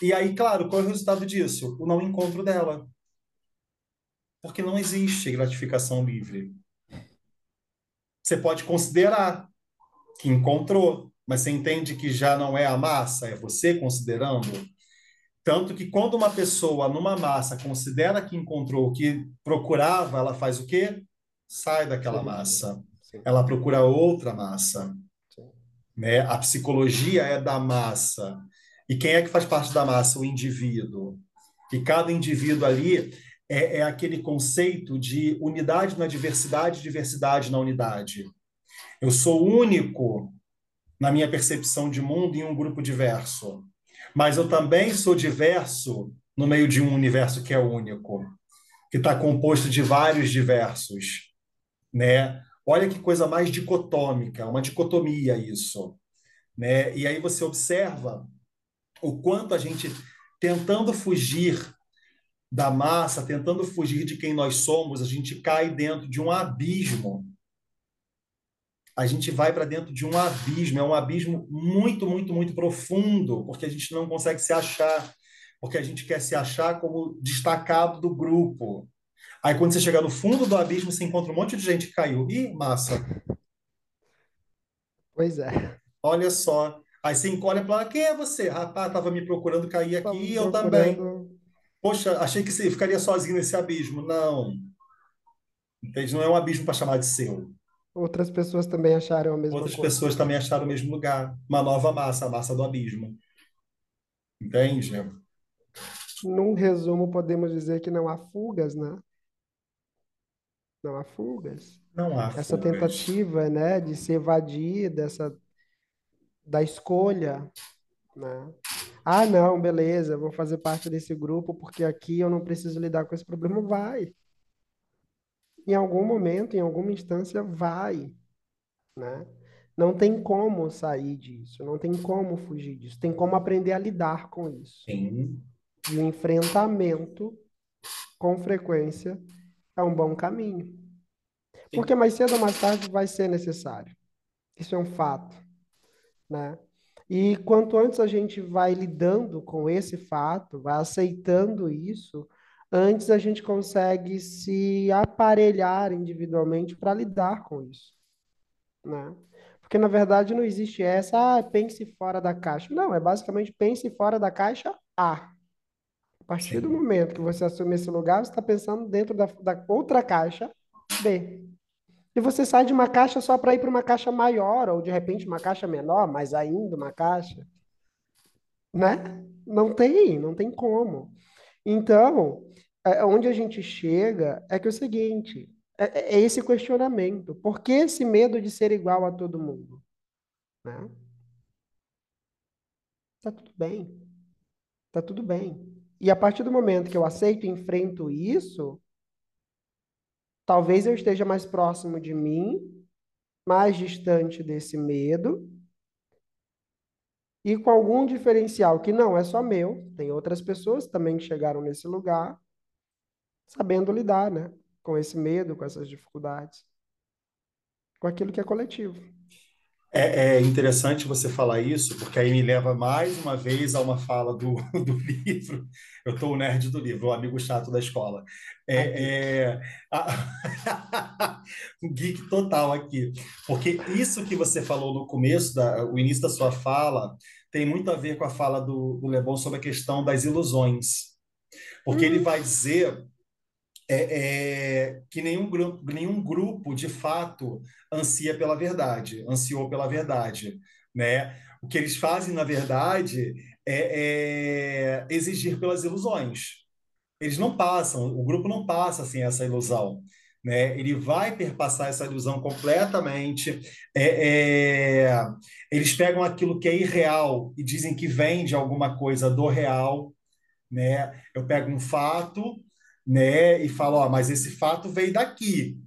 E aí, claro, qual é o resultado disso? O não encontro dela. Porque não existe gratificação livre. Você pode considerar que encontrou, mas você entende que já não é a massa, é você considerando. Tanto que quando uma pessoa numa massa considera que encontrou o que procurava, ela faz o quê? Sai daquela massa. Ela procura outra massa, né? A psicologia é da massa. E quem é que faz parte da massa? O indivíduo. E cada indivíduo ali é, é aquele conceito de unidade na diversidade, diversidade na unidade. Eu sou único na minha percepção de mundo em um grupo diverso. Mas eu também sou diverso no meio de um universo que é único, que está composto de vários diversos, né? Olha que coisa mais dicotômica, uma dicotomia isso, né? E aí você observa o quanto a gente tentando fugir da massa, tentando fugir de quem nós somos, a gente cai dentro de um abismo a gente vai para dentro de um abismo, é um abismo muito, muito, muito profundo, porque a gente não consegue se achar, porque a gente quer se achar como destacado do grupo. Aí quando você chega no fundo do abismo, você encontra um monte de gente que caiu. Ih, massa, Pois é. olha só. Aí você encolhe e fala, quem é você? Rapaz, estava me procurando cair aqui eu também. Poxa, achei que você ficaria sozinho nesse abismo. Não, entende? Não é um abismo para chamar de seu. Outras pessoas também acharam a mesma Outras coisa. pessoas também acharam o mesmo lugar. Uma nova massa, a massa do abismo. Entende? Num resumo, podemos dizer que não há fugas, né? Não há fugas. Não há Essa fugas. tentativa, né, de se evadir dessa da escolha, né? Ah, não, beleza, vou fazer parte desse grupo porque aqui eu não preciso lidar com esse problema. Vai. Em algum momento, em alguma instância, vai, né? Não tem como sair disso, não tem como fugir disso, tem como aprender a lidar com isso. Sim, E o enfrentamento, com frequência, é um bom caminho. sim, Porque mais cedo ou mais tarde vai ser necessário. Isso é um fato, né? E quanto antes a gente vai lidando com esse fato, vai aceitando isso, antes a gente consegue se aparelhar individualmente para lidar com isso, né? Porque na verdade não existe essa, ah, pense fora da caixa. Não, é basicamente pense fora da caixa A. A partir do sim, momento que você assume esse lugar, você está pensando dentro da, da outra caixa B. E você sai de uma caixa só para ir para uma caixa maior, ou de repente uma caixa menor, mas ainda uma caixa, né? Não tem, não tem como. Então, é, onde a gente chega é que é o seguinte, é, é esse questionamento. Por que esse medo de ser igual a todo mundo? Né? Tá tudo bem. Tá tudo bem. E a partir do momento que eu aceito e enfrento isso, talvez eu esteja mais próximo de mim, mais distante desse medo, e com algum diferencial que não é só meu, tem outras pessoas também que chegaram nesse lugar, sabendo lidar, né, com esse medo, com essas dificuldades, com aquilo que é coletivo. É, é, interessante você falar isso, porque aí me leva mais uma vez a uma fala do, do livro. Eu estou o nerd do livro, o amigo chato da escola. É, é a, um geek total aqui. Porque isso que você falou no começo, da, o início da sua fala, tem muito a ver com a fala do, do Lebon sobre a questão das ilusões. Porque hum. ele vai dizer é, é, que nenhum grupo, nenhum grupo, de fato, ansia pela verdade, ansiou pela verdade. Né? O que eles fazem, na verdade, é, é exigir pelas ilusões. Eles não passam, o grupo não passa assim, essa ilusão. Né? Ele vai perpassar essa ilusão completamente. É, é, eles pegam aquilo que é irreal e dizem que vem de alguma coisa do real. Né? Eu pego um fato né? E fala, ó, mas esse fato veio daqui,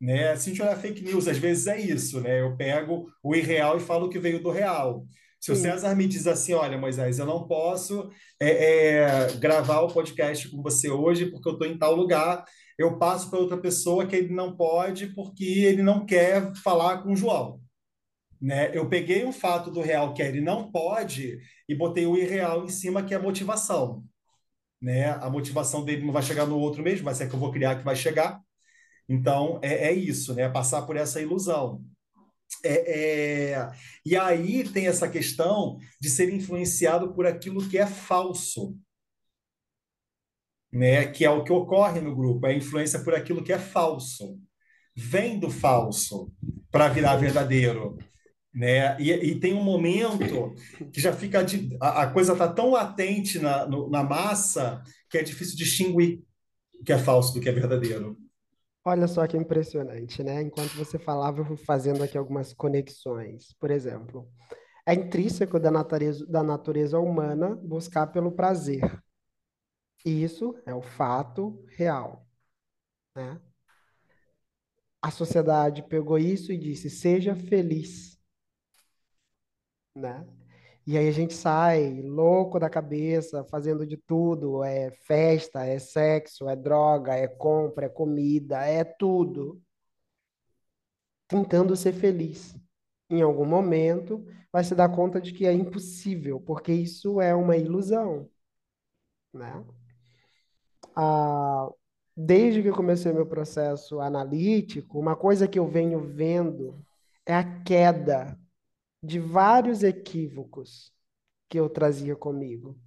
né? Se a gente olhar fake news, às vezes é isso, né? Eu pego o irreal e falo que veio do real. Se o César me diz assim, olha, Moisés, eu não posso é, é, gravar o podcast com você hoje porque eu estou em tal lugar, eu passo para outra pessoa que ele não pode porque ele não quer falar com o João. Né? Eu peguei um fato do real que ele não pode e botei o irreal em cima, que é a motivação né? A motivação dele não vai chegar no outro mesmo, vai ser que eu vou criar que vai chegar. Então, é, é isso, né? Passar por essa ilusão. É, é... E aí tem essa questão de ser influenciado por aquilo que é falso, né? Que é o que ocorre no grupo, é influência por aquilo que é falso. Vem do falso para virar verdadeiro né? E, e, tem um momento que já fica de, a, a coisa está tão latente na, no, na massa que é difícil distinguir o que é falso do que é verdadeiro. Olha só que impressionante, né? Enquanto você falava, eu fui fazendo aqui algumas conexões. Por exemplo, é intrínseco da natureza, da natureza humana buscar pelo prazer. Isso é o fato real, né? A sociedade pegou isso e disse: seja feliz né? E aí a gente sai louco da cabeça, fazendo de tudo, é festa, é sexo, é droga, é compra, é comida, é tudo. Tentando ser feliz. Em algum momento vai se dar conta de que é impossível, porque isso é uma ilusão, né? Ah, desde que eu comecei meu processo analítico, uma coisa que eu venho vendo é a queda de vários equívocos que eu trazia comigo,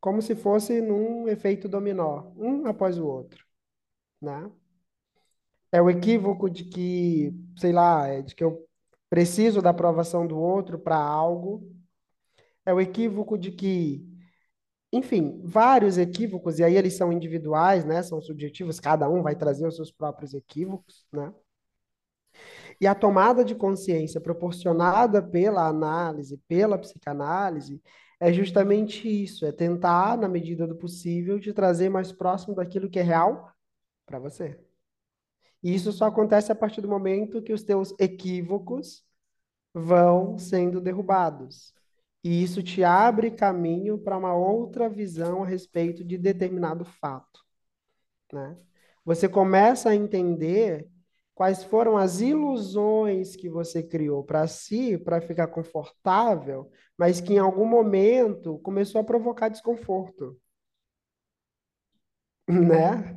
como se fosse num efeito dominó, um após o outro, né? É o equívoco de que, sei lá, é de que eu preciso da aprovação do outro para algo. É o equívoco de que, enfim, vários equívocos, e aí eles são individuais, né? São subjetivos, cada um vai trazer os seus próprios equívocos, né? E a tomada de consciência proporcionada pela análise, pela psicanálise, é justamente isso, é tentar, na medida do possível, te trazer mais próximo daquilo que é real para você. E isso só acontece a partir do momento que os teus equívocos vão sendo derrubados. E isso te abre caminho para uma outra visão a respeito de determinado fato. Né? Você começa a entender quais foram as ilusões que você criou para si, para ficar confortável, mas que em algum momento começou a provocar desconforto. Né?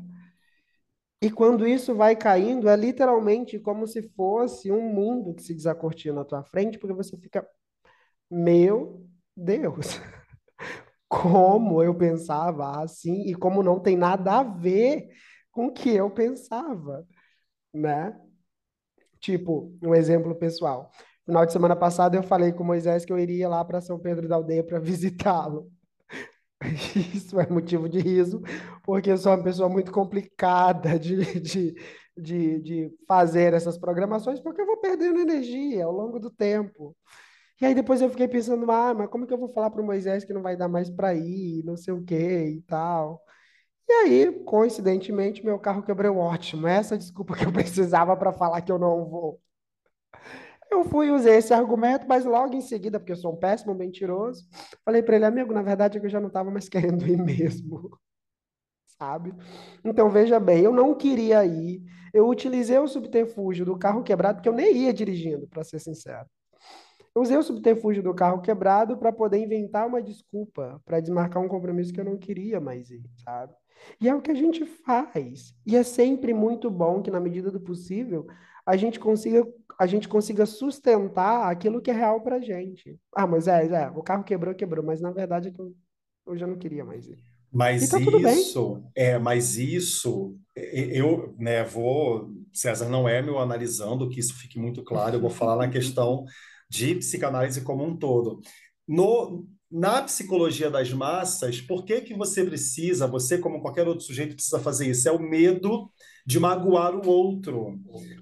E quando isso vai caindo, é literalmente como se fosse um mundo que se desacortina na tua frente, porque você fica, meu Deus, como eu pensava assim e como não tem nada a ver com o que eu pensava né? Tipo, um exemplo pessoal. Final de semana passada eu falei com Moisés que eu iria lá para São Pedro da Aldeia para visitá-lo. Isso é motivo de riso, porque eu sou uma pessoa muito complicada de, de, de, de fazer essas programações, porque eu vou perdendo energia ao longo do tempo. E aí depois eu fiquei pensando, ah, mas como que eu vou falar para o Moisés que não vai dar mais para ir, não sei o quê e tal. E aí, coincidentemente, meu carro quebrou ótimo. Essa desculpa que eu precisava para falar que eu não vou. Eu fui usei esse argumento, mas logo em seguida, porque eu sou um péssimo mentiroso, falei para ele, amigo, na verdade é que eu já não estava mais querendo ir mesmo. Sabe? Então, veja bem, eu não queria ir. Eu utilizei o subterfúgio do carro quebrado, porque eu nem ia dirigindo, para ser sincero. Eu usei o subterfúgio do carro quebrado para poder inventar uma desculpa, para desmarcar um compromisso que eu não queria mais ir, sabe? E é o que a gente faz. E é sempre muito bom que, na medida do possível, a gente consiga, a gente consiga sustentar aquilo que é real pra gente. Ah, mas é, é, o carro quebrou, quebrou, mas na verdade é que eu, eu já não queria mais ir. Mas tá isso, é, mas isso, e- eu, né, vou, César não é meu analisando, que isso fique muito claro, eu vou falar na questão de psicanálise como um todo. No, na psicologia das massas, por que que você precisa, você como qualquer outro sujeito precisa fazer isso? É o medo de magoar o outro.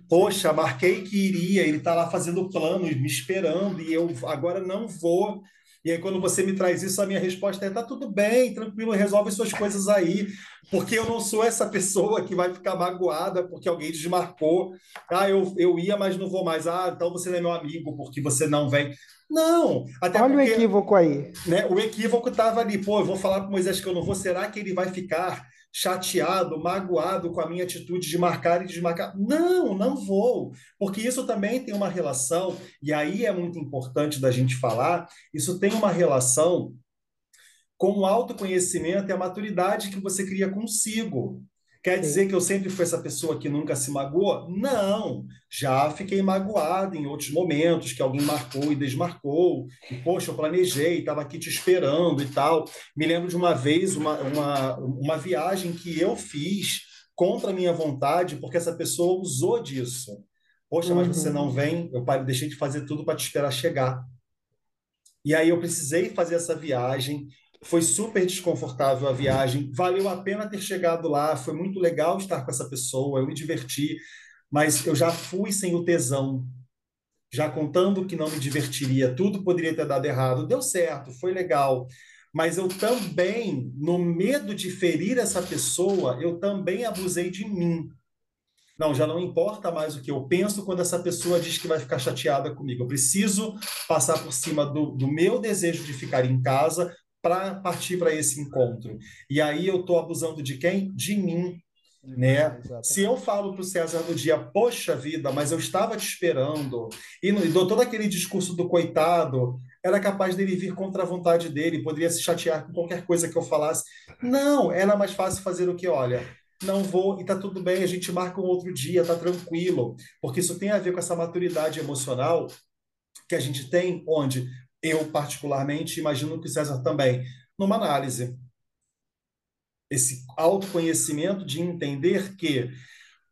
Poxa, marquei que iria, ele está lá fazendo planos, me esperando, e eu agora não vou. E aí, quando você me traz isso, a minha resposta é: tá tudo bem, tranquilo, resolve suas coisas aí, porque eu não sou essa pessoa que vai ficar magoada porque alguém desmarcou. Ah, eu, eu ia, mas não vou mais. Ah, então você não é meu amigo porque você não vem. Não, até Olha o porque equívoco aí. né? O equívoco estava ali, pô, eu vou falar para Moisés que eu não vou, será que ele vai ficar chateado, magoado com a minha atitude de marcar e desmarcar? Não, não vou, porque isso também tem uma relação, e aí é muito importante da gente falar, isso tem uma relação com o autoconhecimento e a maturidade que você cria consigo. Quer dizer que eu sempre fui essa pessoa que nunca se magoou? Não, já fiquei magoado em outros momentos que alguém marcou e desmarcou. E, poxa, eu planejei, estava aqui te esperando e tal. Me lembro de uma vez, uma, uma, uma viagem que eu fiz contra a minha vontade, porque essa pessoa usou disso. Poxa, mas você não Uhum. vem? Eu deixei de fazer tudo para te esperar chegar. E aí eu precisei fazer essa viagem. Foi super desconfortável a viagem. Valeu a pena ter chegado lá. Foi muito legal estar com essa pessoa. Eu me diverti, mas eu já fui sem o tesão, já contando que não me divertiria. Tudo poderia ter dado errado. Deu certo, foi legal. Mas eu também, no medo de ferir essa pessoa, eu também abusei de mim. Não, já não importa mais o que eu penso quando essa pessoa diz que vai ficar chateada comigo. Eu preciso passar por cima do, do meu desejo de ficar em casa para partir para esse encontro. E aí eu estou abusando de quem? De mim, De né? Se eu falo para o César no dia, poxa vida, mas eu estava te esperando, e, no- e dou todo aquele discurso do coitado, era capaz dele vir contra a vontade dele, poderia se chatear com qualquer coisa que eu falasse. Não, era mais fácil fazer o que, olha, não vou, e tá tudo bem, a gente marca um outro dia, tá tranquilo, porque isso tem a ver com essa maturidade emocional que a gente tem, onde eu, particularmente, imagino que o César também, numa análise, esse autoconhecimento de entender que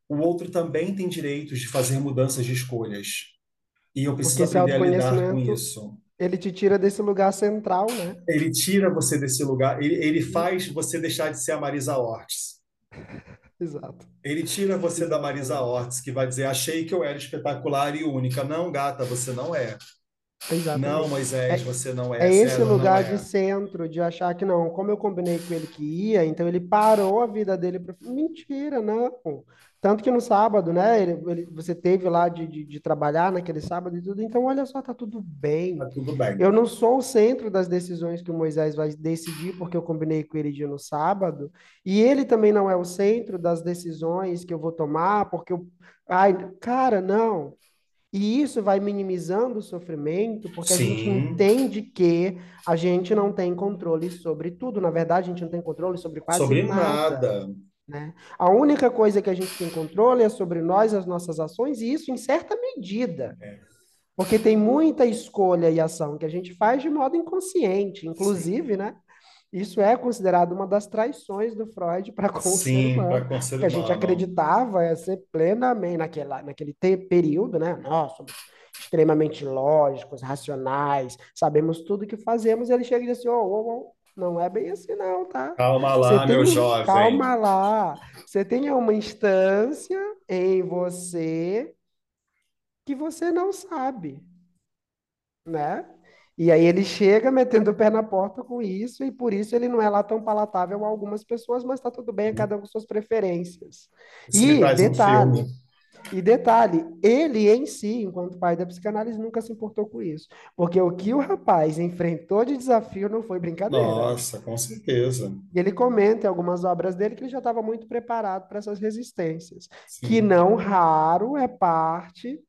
o outro também tem direitos de fazer mudanças de escolhas. E eu Porque preciso esse aprender a lidar com isso. ele te tira desse lugar central, né? Ele tira você desse lugar, ele, ele faz você deixar de ser a Marisa Ortiz. Exato. Ele tira você da Marisa. Ortiz, que vai dizer: Achei que eu era espetacular e única. Não, gata, você não é. Não, Exatamente. Moisés, É, você não é. é esse não lugar de é. centro, de achar que não, como eu combinei com ele que ia, então ele parou a vida dele para. Mentira, não. Tanto que no sábado, né, ele, ele- você teve lá de, de, de trabalhar naquele sábado e tudo, então olha só, tá tudo Tá bem. tudo bem. Eu não sou o centro das decisões que o Moisés vai decidir, porque eu combinei com ele de ir no sábado, e ele também não é o centro das decisões que eu vou tomar, porque eu. Ai, cara, não. E isso vai minimizando o sofrimento, porque a gente Sim, entende que a gente não tem controle sobre tudo. Na verdade, a gente não tem controle sobre quase sobre nada, nada. né? A única coisa que a gente tem controle é sobre nós, as nossas ações, e isso em certa medida, É, porque tem muita escolha e ação que a gente faz de modo inconsciente, sim. inclusive, né? Isso é considerado uma das traições do Freud para com o ser Sim, humano, com o ser porque a gente acreditava é ser plenamente naquela, naquele período, né? Nós somos extremamente lógicos, racionais, sabemos tudo que fazemos, e ele chega e diz assim, oh, oh, oh, não é bem assim não, tá? Calma lá, tem, meu jovem. calma lá, você tem uma instância em você que você não sabe, né? E aí ele chega metendo o pé na porta com isso, e por isso ele não é lá tão palatável a algumas pessoas, mas tá tudo bem, cada um com suas preferências. Isso E um detalhe, filme. e detalhe, ele em si, enquanto pai da psicanálise, nunca se importou com isso. Porque o que o rapaz enfrentou de desafio não foi brincadeira. Nossa, com certeza. E ele comenta em algumas obras dele que ele já estava muito preparado para essas resistências, que Sim, não raro é parte,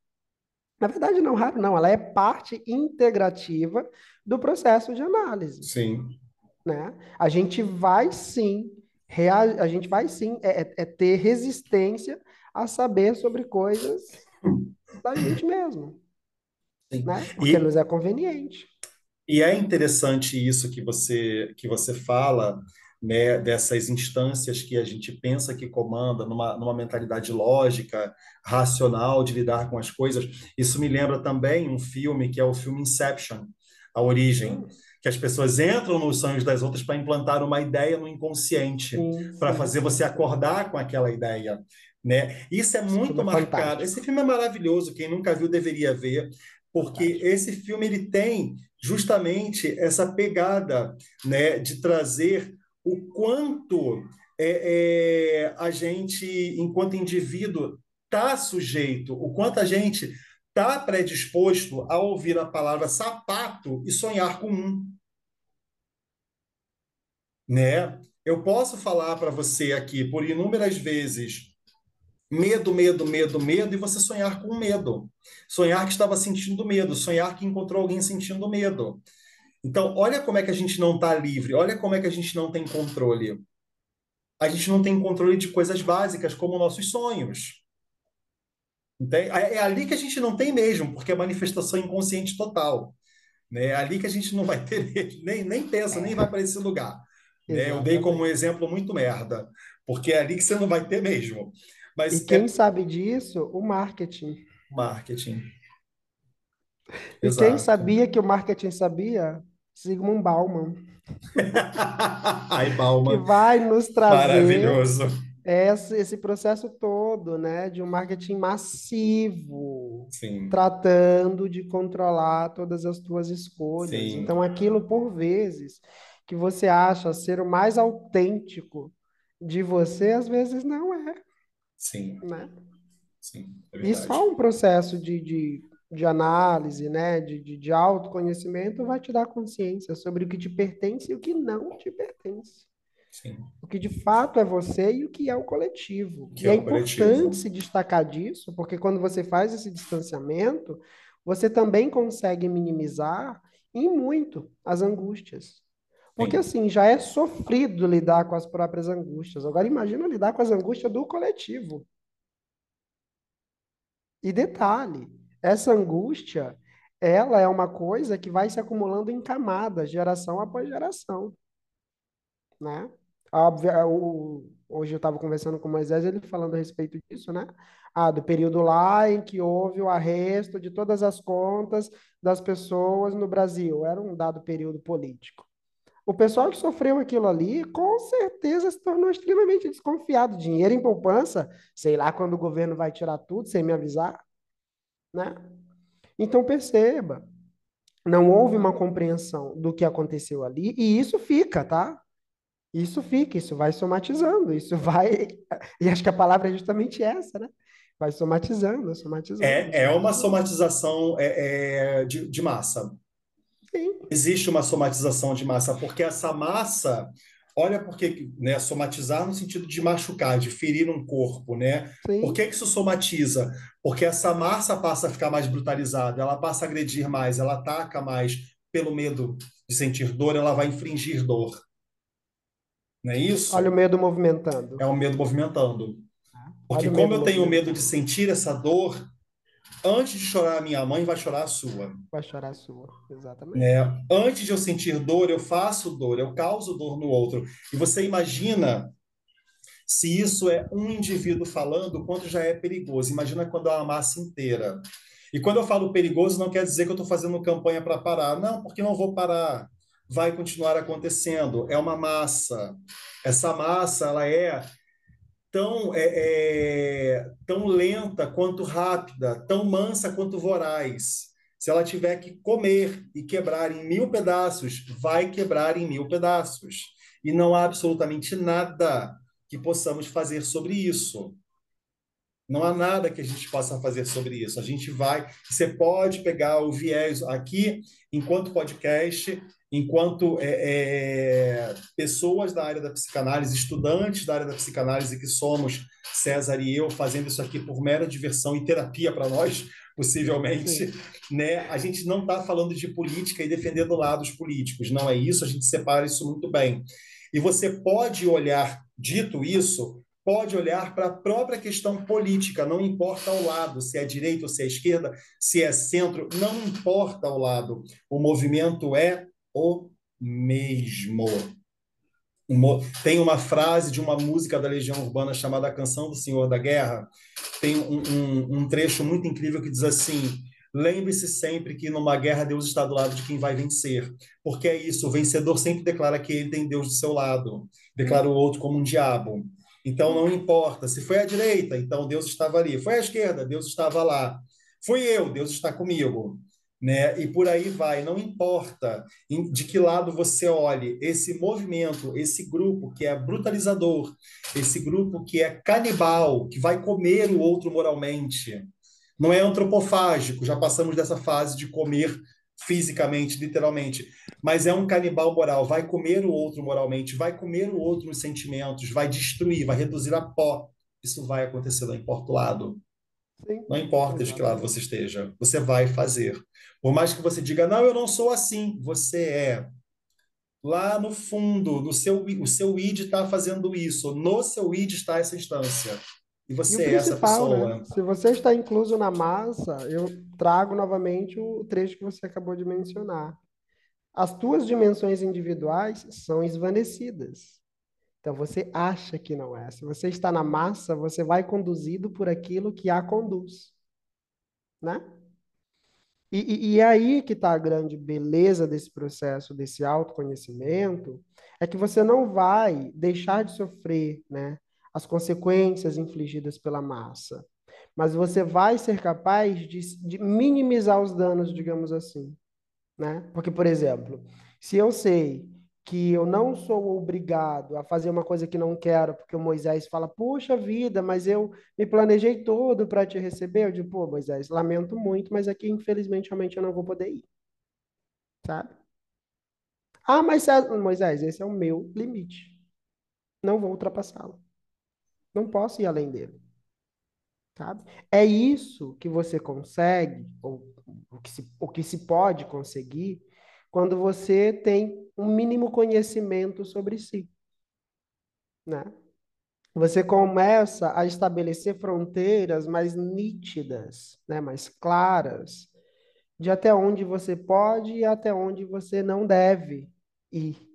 na verdade, não raro não, ela é parte integrativa do processo de análise, sim, né? A gente vai sim, rea- a gente vai sim é, é- é ter resistência a saber sobre coisas da gente mesmo, sim. né? Porque E, nos é conveniente. E é interessante isso que você que você fala, né, dessas instâncias que a gente pensa que comanda numa, numa mentalidade lógica, racional de lidar com as coisas. Isso me lembra também um filme que é o filme Inception, A Origem, Hum, que as pessoas entram nos sonhos das outras para implantar uma ideia no inconsciente, para fazer você acordar com aquela ideia. Né? Isso é Esse muito é marcado. Esse fantástico, filme é maravilhoso. Quem nunca viu deveria ver porque fantástico. esse filme ele tem justamente essa pegada, né, de trazer o quanto é, é, a gente, enquanto indivíduo, está sujeito, o quanto a gente está predisposto a ouvir a palavra sapato e sonhar com um, né? Eu posso falar para você aqui por inúmeras vezes medo, medo, medo, medo, e você sonhar com medo. Sonhar que estava sentindo medo, sonhar que encontrou alguém sentindo medo. Então, olha como é que a gente não está livre, olha como é que a gente não tem controle. A gente não tem controle de coisas básicas como nossos sonhos. Entende? É é ali que a gente não tem mesmo, porque é manifestação inconsciente total. Né? É ali que a gente não vai ter, nem, nem pensa, nem vai para esse lugar. Né? Eu dei como um exemplo muito merda, porque é ali que você não vai ter mesmo. E Mas quem é sabe disso? O marketing. marketing, E quem exato. sabia que o marketing sabia? Zygmunt Bauman, Ai, que Bauman, vai nos trazer maravilhoso. esse, esse processo todo, né, de um marketing massivo, Sim, tratando de controlar todas as tuas escolhas. sim, Então, aquilo, por vezes, que você acha ser o mais autêntico de você, às vezes não é, sim, né? sim, é E só um processo de, de, de análise, né, de, de, de autoconhecimento vai te dar consciência sobre o que te pertence e o que não te pertence. Sim, O que de fato é você e o que é o coletivo. que E é é importante coletivo. se destacar disso, porque quando você faz esse distanciamento, você também consegue minimizar em muito as angústias. Porque Sim, assim, já é sofrido lidar com as próprias angústias. Agora imagina lidar com as angústias do coletivo. E detalhe, essa angústia, ela é uma coisa que vai se acumulando em camadas, geração após geração, né? O- hoje eu estava conversando com o Moisés, ele falando a respeito disso, né? Ah, do período lá em que houve o arresto de todas as contas das pessoas no Brasil. Era um dado período político. O pessoal que sofreu aquilo ali, com certeza se tornou extremamente desconfiado. Dinheiro em poupança, sei lá quando o governo vai tirar tudo sem me avisar, né? Então perceba, não houve uma compreensão do que aconteceu ali, e isso fica, tá? Isso fica, isso vai somatizando, isso vai. E acho que a palavra é justamente essa, né? Vai somatizando, somatizando, é, é uma somatização é, é, de, de massa. Sim, Existe uma somatização de massa, porque essa massa, olha porque, né, somatizar no sentido de machucar, de ferir um corpo, né? Por sim. que que isso somatiza? Porque essa massa passa a ficar mais brutalizada, ela passa a agredir mais, ela ataca mais pelo medo de sentir dor, ela vai infringir dor, não é Olha o isso? medo movimentando. É o medo movimentando. Porque Olha o como eu tenho medo de sentir essa dor, antes de chorar a minha mãe, vai chorar a sua. Vai chorar a sua. Exatamente. né? Antes de eu sentir dor, eu faço dor, eu causo dor no outro. E você imagina se isso é um indivíduo falando, quanto já é perigoso. Imagina quando é uma massa inteira. E quando eu falo perigoso, não quer dizer que eu estou fazendo campanha para parar. Não, porque não vou parar. Vai continuar acontecendo. É uma massa. Essa massa, ela é tão, é, é, tão lenta quanto rápida, tão mansa quanto voraz. Se ela tiver que comer e quebrar em mil pedaços, vai quebrar em mil pedaços. E não há absolutamente nada que possamos fazer sobre isso. Não há nada que a gente possa fazer sobre isso. A gente vai. Você pode pegar o viés aqui, enquanto podcast, enquanto é, é, pessoas da área da psicanálise, estudantes da área da psicanálise que somos, César e eu, fazendo isso aqui por mera diversão e terapia para nós, possivelmente, né? A gente não está falando de política e defendendo lados políticos, não é isso, a gente separa isso muito bem. E você pode olhar, dito isso, pode olhar para a própria questão política, não importa o lado, se é direita ou se é esquerda, se é centro, não importa o lado. O movimento é o mesmo. Tem uma frase de uma música da Legião Urbana chamada Canção do Senhor da Guerra. Tem um, um, um trecho muito incrível que diz assim: Lembre-se sempre que numa guerra Deus está do lado de quem vai vencer. Porque é isso, o vencedor sempre declara que ele tem Deus do seu lado, declara o outro como um diabo. Então não importa. Se foi à direita, então Deus estava ali. Foi à esquerda, Deus estava lá. Fui eu, Deus está comigo né? E por aí vai. Não importa de que lado você olhe, esse movimento, esse grupo que é brutalizador, esse grupo que é canibal, que vai comer o outro moralmente, não é antropofágico. Já passamos dessa fase de comer fisicamente, literalmente, mas é um canibal moral. Vai comer o outro moralmente, vai comer o outro nos sentimentos, vai destruir, vai reduzir a pó. Isso vai acontecer, não importa o lado. Sim, não importa de que lado você esteja, você vai fazer. Por mais que você diga, não, eu não sou assim, você é. Lá no fundo, no seu, o seu id está fazendo isso, no seu id está essa instância. E você e é essa pessoa. Né? Se você está incluso na massa, eu trago novamente o trecho que você acabou de mencionar. As tuas dimensões individuais são esvanecidas. Então você acha que não é. Se você está na massa, você vai conduzido por aquilo que a conduz. Né? E, e, e é aí que está a grande beleza desse processo, desse autoconhecimento, é que você não vai deixar de sofrer né, as consequências infligidas pela massa, mas você vai ser capaz de, de minimizar os danos, digamos assim. Né? Porque, por exemplo, se eu sei que eu não sou obrigado a fazer uma coisa que não quero, porque o Moisés fala, puxa vida, mas eu me planejei todo para te receber. Eu digo, pô, Moisés, lamento muito, mas aqui, infelizmente, realmente eu não vou poder ir. Sabe? Ah, mas Moisés, esse é o meu limite. Não vou ultrapassá-lo. Não posso ir além dele. Sabe? É isso que você consegue, ou que se, o que se pode conseguir, quando você tem um mínimo conhecimento sobre si. Né? Você começa a estabelecer fronteiras mais nítidas, né? mais claras, de até onde você pode e até onde você não deve ir.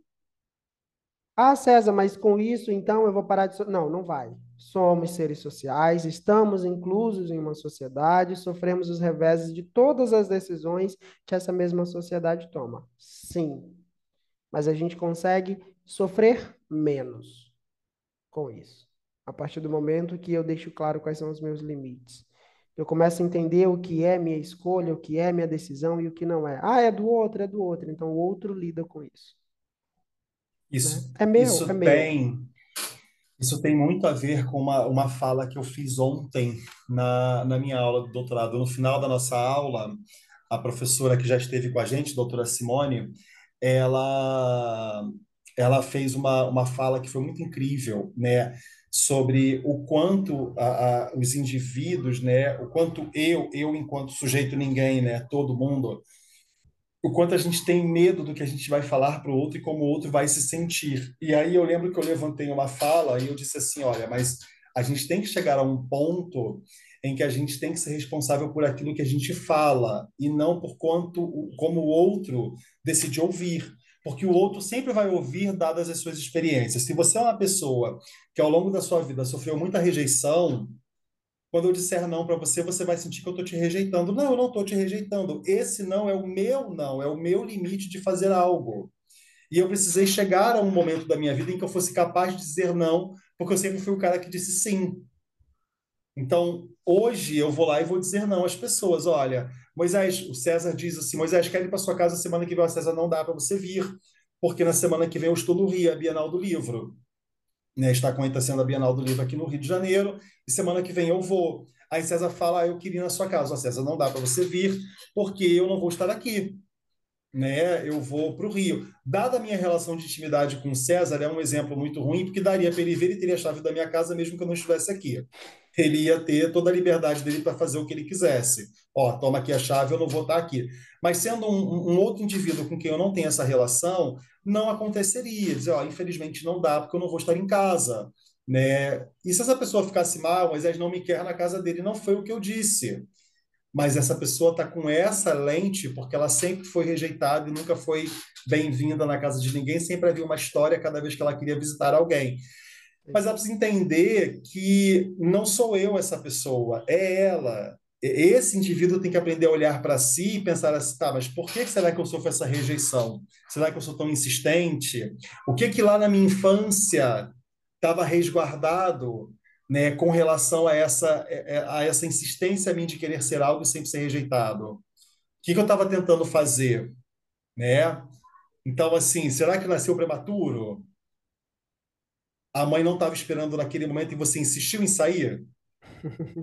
Ah, César, mas com isso então eu vou parar de. Não, não vai. Somos seres sociais, estamos inclusos em uma sociedade, sofremos os reveses de todas as decisões que essa mesma sociedade toma. Sim. Mas a gente consegue sofrer menos com isso. A partir do momento que eu deixo claro quais são os meus limites. Eu começo a entender o que é minha escolha, o que é minha decisão e o que não é. Ah, é do outro, é do outro. Então o outro lida com isso. Isso, né? é meu, isso é meu. tem isso tem muito a ver com uma, uma fala que eu fiz ontem na, na minha aula do doutorado. No final da nossa aula, a professora que já esteve com a gente, doutora Simone, ela, ela fez uma, uma fala que foi muito incrível, né? sobre o quanto a, a, os indivíduos, né, o quanto eu, eu enquanto sujeito ninguém, né, todo mundo, o quanto a gente tem medo do que a gente vai falar para o outro e como o outro vai se sentir. E aí eu lembro que eu levantei uma fala e eu disse assim, olha, mas a gente tem que chegar a um ponto em que a gente tem que ser responsável por aquilo que a gente fala e não por quanto como o outro decide ouvir. Porque o outro sempre vai ouvir dadas as suas experiências. Se você é uma pessoa que ao longo da sua vida sofreu muita rejeição, quando eu disser não para você, você vai sentir que eu estou te rejeitando. Não, eu não estou te rejeitando. Esse não é o meu não, é o meu limite de fazer algo. E eu precisei chegar a um momento da minha vida em que eu fosse capaz de dizer não, porque eu sempre fui o cara que disse sim. Então, hoje eu vou lá e vou dizer não às pessoas. Olha, Moisés, o César diz assim: Moisés, quer ir para sua casa semana que vem? O César não dá para você vir, porque na semana que vem eu estou no Rio, a Bienal do Livro. Né, está acontecendo a Bienal do Livro aqui no Rio de Janeiro, e semana que vem eu vou. Aí César fala: ah, Eu queria ir na sua casa. César, não dá para você vir, porque eu não vou estar aqui né, eu vou para o Rio. Dada a minha relação de intimidade com César, é um exemplo muito ruim, porque daria para ele ver e teria a chave da minha casa mesmo que eu não estivesse aqui. Ele ia ter toda a liberdade dele para fazer o que ele quisesse. Ó, toma aqui a chave, eu não vou estar aqui. Mas sendo um, um outro indivíduo com quem eu não tenho essa relação, não aconteceria. Dizer, ó, infelizmente não dá, porque eu não vou estar em casa. Né? E se essa pessoa ficasse mal, Moisés não me quer na casa dele, não foi o que eu disse mas essa pessoa está com essa lente porque ela sempre foi rejeitada e nunca foi bem-vinda na casa de ninguém, sempre havia uma história cada vez que ela queria visitar alguém. Mas ela precisa entender que não sou eu essa pessoa, é ela. Esse indivíduo tem que aprender a olhar para si e pensar assim, tá, mas por que será que eu sofro essa rejeição? Será que eu sou tão insistente? O que que lá na minha infância estava resguardado né, com relação a essa, é, é, a essa insistência minha de querer ser algo e sempre ser rejeitado? O que, que eu estava tentando fazer? Né? Então, assim, será que nasceu prematuro? A mãe não estava esperando naquele momento e você insistiu em sair?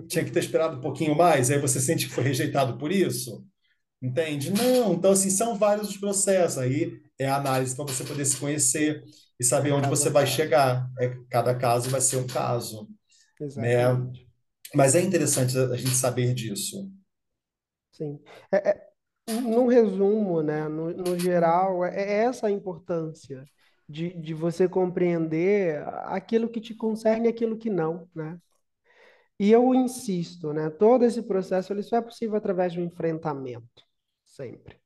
Tinha que ter esperado um pouquinho mais, aí você sente que foi rejeitado por isso? Entende? Não, então, assim, são vários os processos. Aí é a análise para você poder se conhecer e saber onde você vai chegar. É, cada caso vai ser um caso. Né? Mas é interessante a gente saber disso. Sim. É, é, no resumo, né, no, no geral, é, é essa a importância de, de você compreender aquilo que te concerne e aquilo que não, né? E eu insisto, né, todo esse processo ele só é possível através de um enfrentamento, sempre.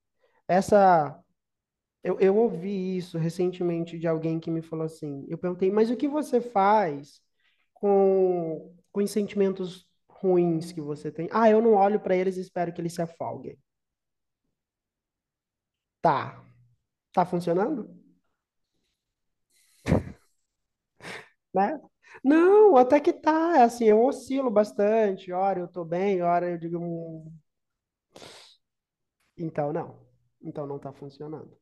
Essa eu, eu ouvi isso recentemente de alguém que me falou assim. Eu perguntei, mas o que você faz com, com os sentimentos ruins que você tem. Ah, eu não olho para eles e espero que eles se afoguem. Tá. Tá funcionando? né? Não, até que tá. Assim, eu oscilo bastante. Hora eu tô bem, hora eu digo. Hum... Então, não. Então não tá funcionando.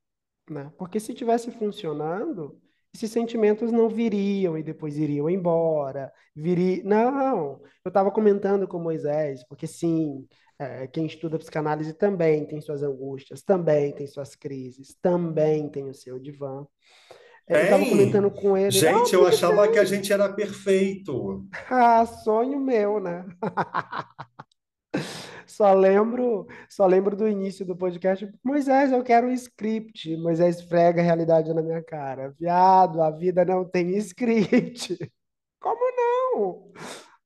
Né? Porque se tivesse funcionando, esses sentimentos não viriam e depois iriam embora. Viri... Não, eu estava comentando com Moisés, porque sim, é, quem estuda psicanálise também tem suas angústias, também tem suas crises, também tem o seu divã. É, eu estava comentando com ele. Gente, eu achava que a gente era perfeito. ah, sonho meu, né? Só lembro, só lembro do início do podcast. Moisés, eu quero um script. Moisés frega a realidade na minha cara. Viado, a vida não tem script. Como não?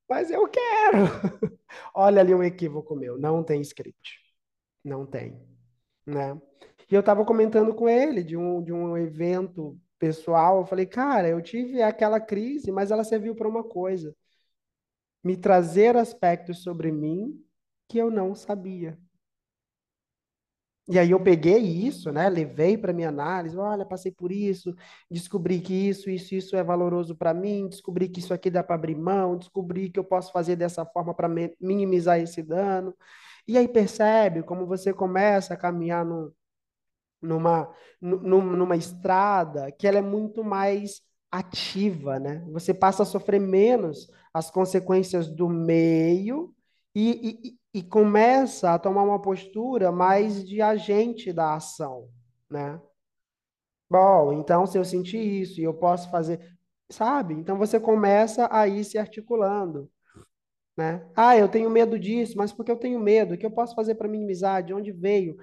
Mas eu quero. Olha ali um equívoco meu. Não tem script. Não tem. Né? E eu estava comentando com ele de um, de um evento pessoal. Eu falei, cara, eu tive aquela crise, mas ela serviu para uma coisa: me trazer aspectos sobre mim que eu não sabia. E aí eu peguei isso, né? Levei para minha análise, olha, passei por isso, descobri que isso, isso, isso é valoroso para mim, descobri que isso aqui dá para abrir mão, descobri que eu posso fazer dessa forma para minimizar esse dano. E aí percebe como você começa a caminhar no, numa, numa estrada que ela é muito mais ativa, né? Você passa a sofrer menos as consequências do meio e, e, e começa a tomar uma postura mais de agente da ação, né? Bom, então se eu sentir isso e eu posso fazer, sabe? Então você começa a ir se articulando, né? Ah, eu tenho medo disso, mas por que eu tenho medo? O que eu posso fazer para minimizar? De onde veio?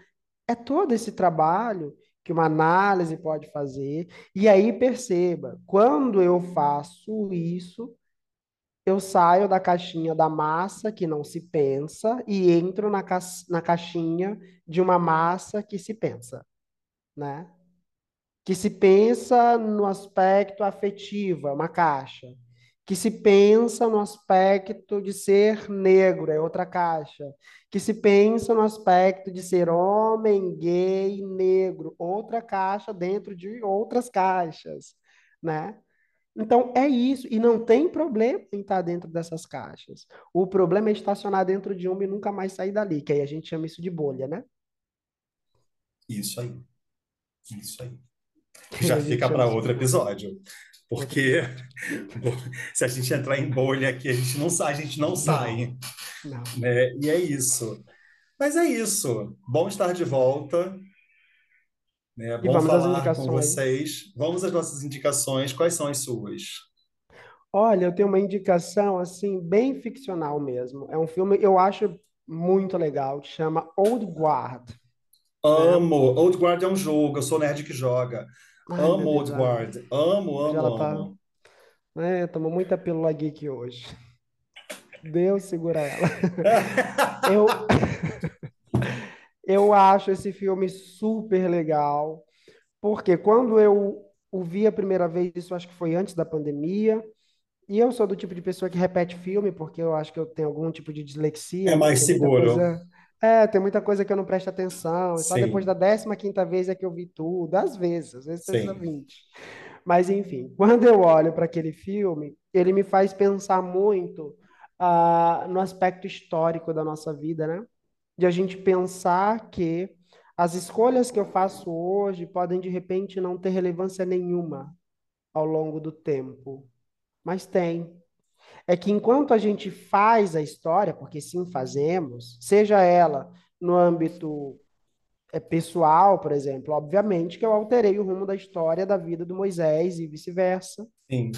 É todo esse trabalho que uma análise pode fazer. E aí perceba, quando eu faço isso, eu saio da caixinha da massa que não se pensa e entro na, ca na caixinha de uma massa que se pensa, né? Que se pensa no aspecto afetivo, é uma caixa. Que se pensa no aspecto de ser negro, é outra caixa. Que se pensa no aspecto de ser homem, gay, negro, outra caixa dentro de outras caixas, né? Então, é isso. E não tem problema em estar dentro dessas caixas. O problema é estacionar dentro de uma e nunca mais sair dali, que aí a gente chama isso de bolha, né? Isso aí. Isso aí. Já fica para outro episódio. Porque se a gente entrar em bolha aqui, a gente não sai, a gente não sai, Não, não. né? E é isso. Mas é isso. Bom estar de volta? E Bom falar com vocês. Vamos às nossas indicações. Quais são as suas? Olha, eu tenho uma indicação, assim, bem ficcional mesmo. É um filme, eu acho muito legal, que chama Old Guard? Amo. Old Guard é um jogo. Eu sou nerd que joga. Ai, Amo Old Guard. Amo, amo, ela tá, amo. né, tomou muita pílula geek hoje. Deus segura ela. Eu, eu acho esse filme super legal, porque quando eu o vi a primeira vez, isso acho que foi antes da pandemia, e eu sou do tipo de pessoa que repete filme, porque eu acho que eu tenho algum tipo de dislexia, É mais seguro. coisa. É, tem muita coisa que eu não presto atenção, só depois Sim, da décima quinta vez é que eu vi tudo, às vezes, às vezes precisa sim, 20. Mas enfim, quando eu olho para aquele filme, ele me faz pensar muito ah, no aspecto histórico da nossa vida, né? De a gente pensar que as escolhas que eu faço hoje podem de repente não ter relevância nenhuma ao longo do tempo, mas tem. É que enquanto a gente faz a história, porque sim fazemos, seja ela no âmbito é, pessoal, por exemplo, obviamente que eu alterei o rumo da história da vida do Moisés e vice-versa, sim,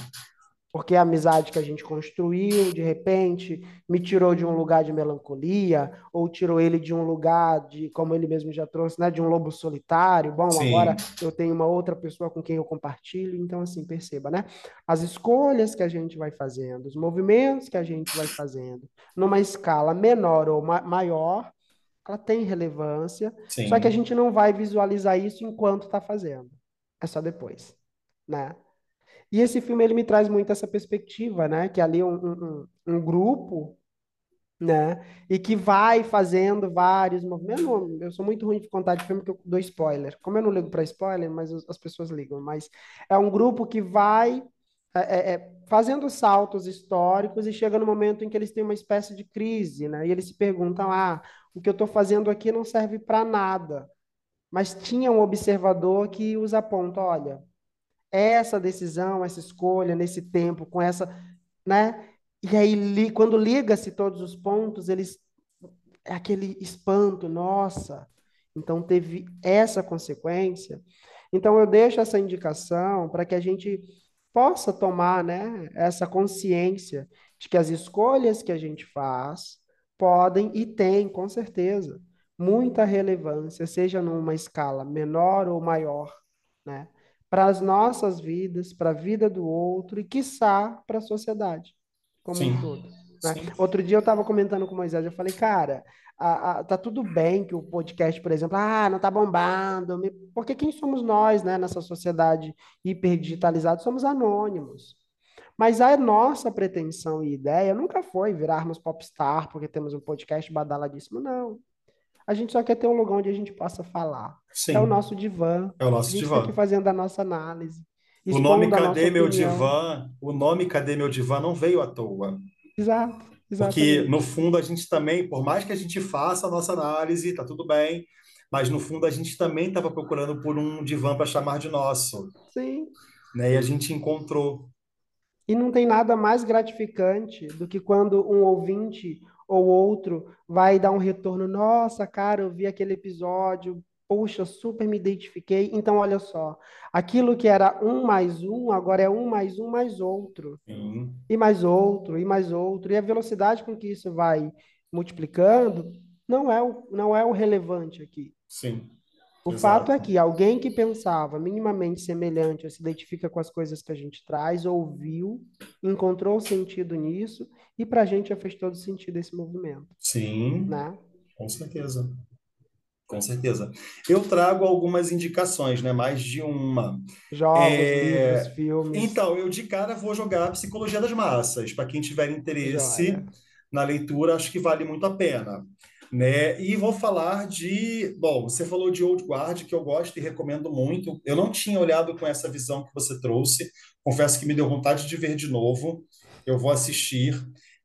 porque a amizade que a gente construiu, de repente, me tirou de um lugar de melancolia, ou tirou ele de um lugar de, como ele mesmo já trouxe, né, de um lobo solitário. Bom, agora sim, eu tenho uma outra pessoa com quem eu compartilho, então assim, perceba, né? As escolhas que a gente vai fazendo, os movimentos que a gente vai fazendo, numa escala menor ou ma maior, ela tem relevância, só que a sim, gente não vai visualizar isso enquanto está fazendo. É só depois, né? E esse filme ele me traz muito essa perspectiva, né? Que ali é um, um, um grupo, né? E que vai fazendo vários movimentos. Eu, eu sou muito ruim de contar de filme que eu dou spoiler. Como eu não ligo para spoiler, mas as as pessoas ligam. Mas é um grupo que vai é, é, é, fazendo saltos históricos e chega no momento em que eles têm uma espécie de crise, né? E eles se perguntam: ah, o que eu estou fazendo aqui não serve para nada. Mas tinha um observador que os aponta: olha essa decisão, essa escolha nesse tempo, com essa, né? E aí, li- quando liga-se todos os pontos, eles é aquele espanto, nossa. Então teve essa consequência. Então eu deixo essa indicação para que a gente possa tomar, né, essa consciência de que as escolhas que a gente faz podem e têm, com certeza, muita relevância, seja numa escala menor ou maior, né, para as nossas vidas, para a vida do outro e, quiçá, para a sociedade como um sim, todo. Né? Outro dia eu estava comentando com o Moisés, eu falei, cara, a, a- tá tudo bem que o podcast, por exemplo, ah, não tá bombando, porque quem somos nós, né, nessa sociedade hiperdigitalizada, somos anônimos. Mas a nossa pretensão e ideia nunca foi virarmos popstar porque temos um podcast badaladíssimo, não. A gente só quer ter um lugar onde a gente possa falar. É o sim. nosso divã. É o A nosso gente está aqui divã. fazendo a nossa análise, O nome a Cadê Meu opinião. Divã? O nome Cadê Meu Divã não veio à toa. Exato, Porque, exatamente. no fundo, a gente também, por mais que a gente faça a nossa análise, tá tudo bem, mas no fundo a gente também estava procurando por um divã para chamar de nosso, Sim. né? E a gente encontrou. E não tem nada mais gratificante do que quando um ouvinte ou outro vai dar um retorno. Nossa, cara, eu vi aquele episódio. Poxa, super me identifiquei. Então, olha só, aquilo que era um mais um, agora é um mais um mais outro. Sim, E mais outro, e mais outro. E a velocidade com que isso vai multiplicando não é o, não é o relevante aqui. sim, O fato é exato. que alguém que pensava minimamente semelhante, ou se identifica com as coisas que a gente traz, ouviu, encontrou sentido nisso, e para a gente já fez todo sentido esse movimento, Sim, né? com certeza. Com certeza. Eu trago algumas indicações, né? Mais de uma. Jogos, livros, É, filmes, Então, eu de cara vou jogar Psicologia das Massas. Para quem tiver interesse joia. na leitura, acho que vale muito a pena. Né? E vou falar de, bom, você falou de Old Guard, que eu gosto e recomendo muito. Eu não tinha olhado com essa visão que você trouxe. Confesso que me deu vontade de ver de novo. Eu vou assistir,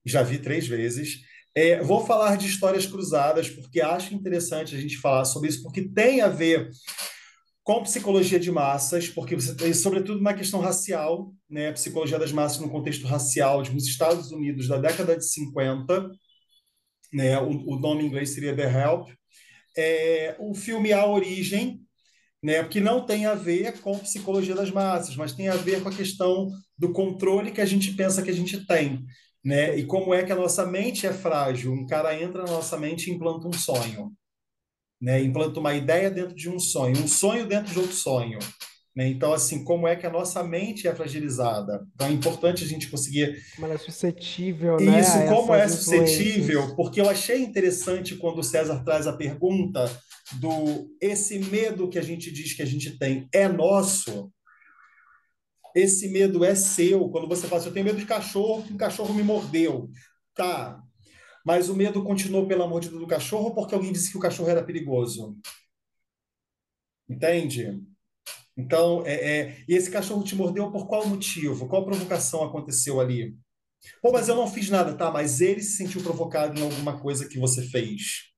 já vi três vezes. É, vou falar de histórias cruzadas, porque acho interessante a gente falar sobre isso, porque tem a ver com psicologia de massas, porque você sobretudo uma questão racial, né? Psicologia das massas no contexto racial nos Estados Unidos da década de 50, né? O, o nome em inglês seria The Help. É, o filme A Origem, né? Que não tem a ver com psicologia das massas, mas tem a ver com a questão do controle que a gente pensa que a gente tem, né? E como é que a nossa mente é frágil. Um cara entra na nossa mente e implanta um sonho, né? Implanta uma ideia dentro de um sonho, um sonho dentro de outro sonho. Né? Então, assim, como é que a nossa mente é fragilizada? Então, é importante a gente conseguir. Como ela é suscetível, né? Isso, como é suscetível, porque eu achei interessante quando o César traz a pergunta do esse medo que a gente diz que a gente tem é nosso. Esse medo é seu. Quando você fala assim, eu tenho medo de cachorro, que um cachorro me mordeu. Tá. Mas o medo continuou pela mordida do cachorro porque alguém disse que o cachorro era perigoso. Entende? Então, é, é, e esse cachorro te mordeu por qual motivo? Qual provocação aconteceu ali? Pô, mas eu não fiz nada, tá? Mas ele se sentiu provocado em alguma coisa que você fez.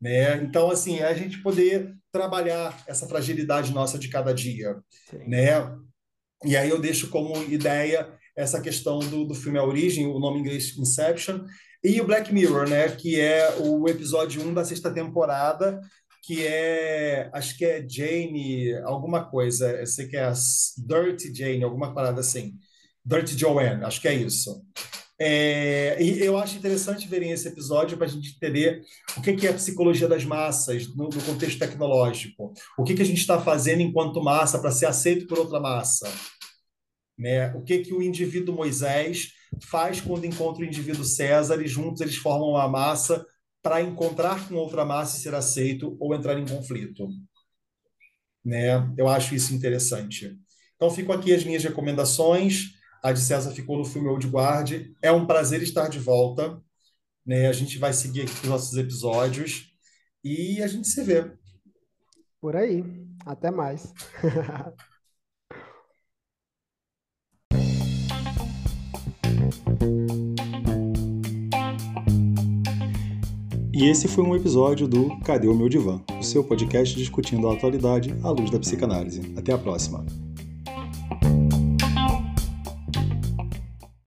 Né? Então, assim, é a gente poder trabalhar essa fragilidade nossa de cada dia. Sim. Né? E aí eu deixo como ideia essa questão do, do filme A Origem, o nome em inglês Inception, e o Black Mirror, né? que é o episódio 1 da sexta temporada, que é, acho que é Jane, alguma coisa, eu sei que é a Dirty Jane, alguma parada assim. Dirty Joanne, acho que é isso. É, e eu acho interessante verem esse episódio para a gente entender o que, que é a psicologia das massas no, no contexto tecnológico. O que, que a gente está fazendo enquanto massa para ser aceito por outra massa. Né? O que, que o indivíduo Moisés faz quando encontra o indivíduo César e juntos eles formam uma massa para encontrar com outra massa e ser aceito ou entrar em conflito. Né? Eu acho isso interessante. Então, ficam aqui as minhas recomendações. A de César ficou no filme Old Guard. É um prazer estar de volta. Né? A gente vai seguir aqui os nossos episódios e a gente se vê. Por aí. Até mais. E esse foi um episódio do Cadê o meu divã? O seu podcast discutindo a atualidade à luz da psicanálise. Até a próxima.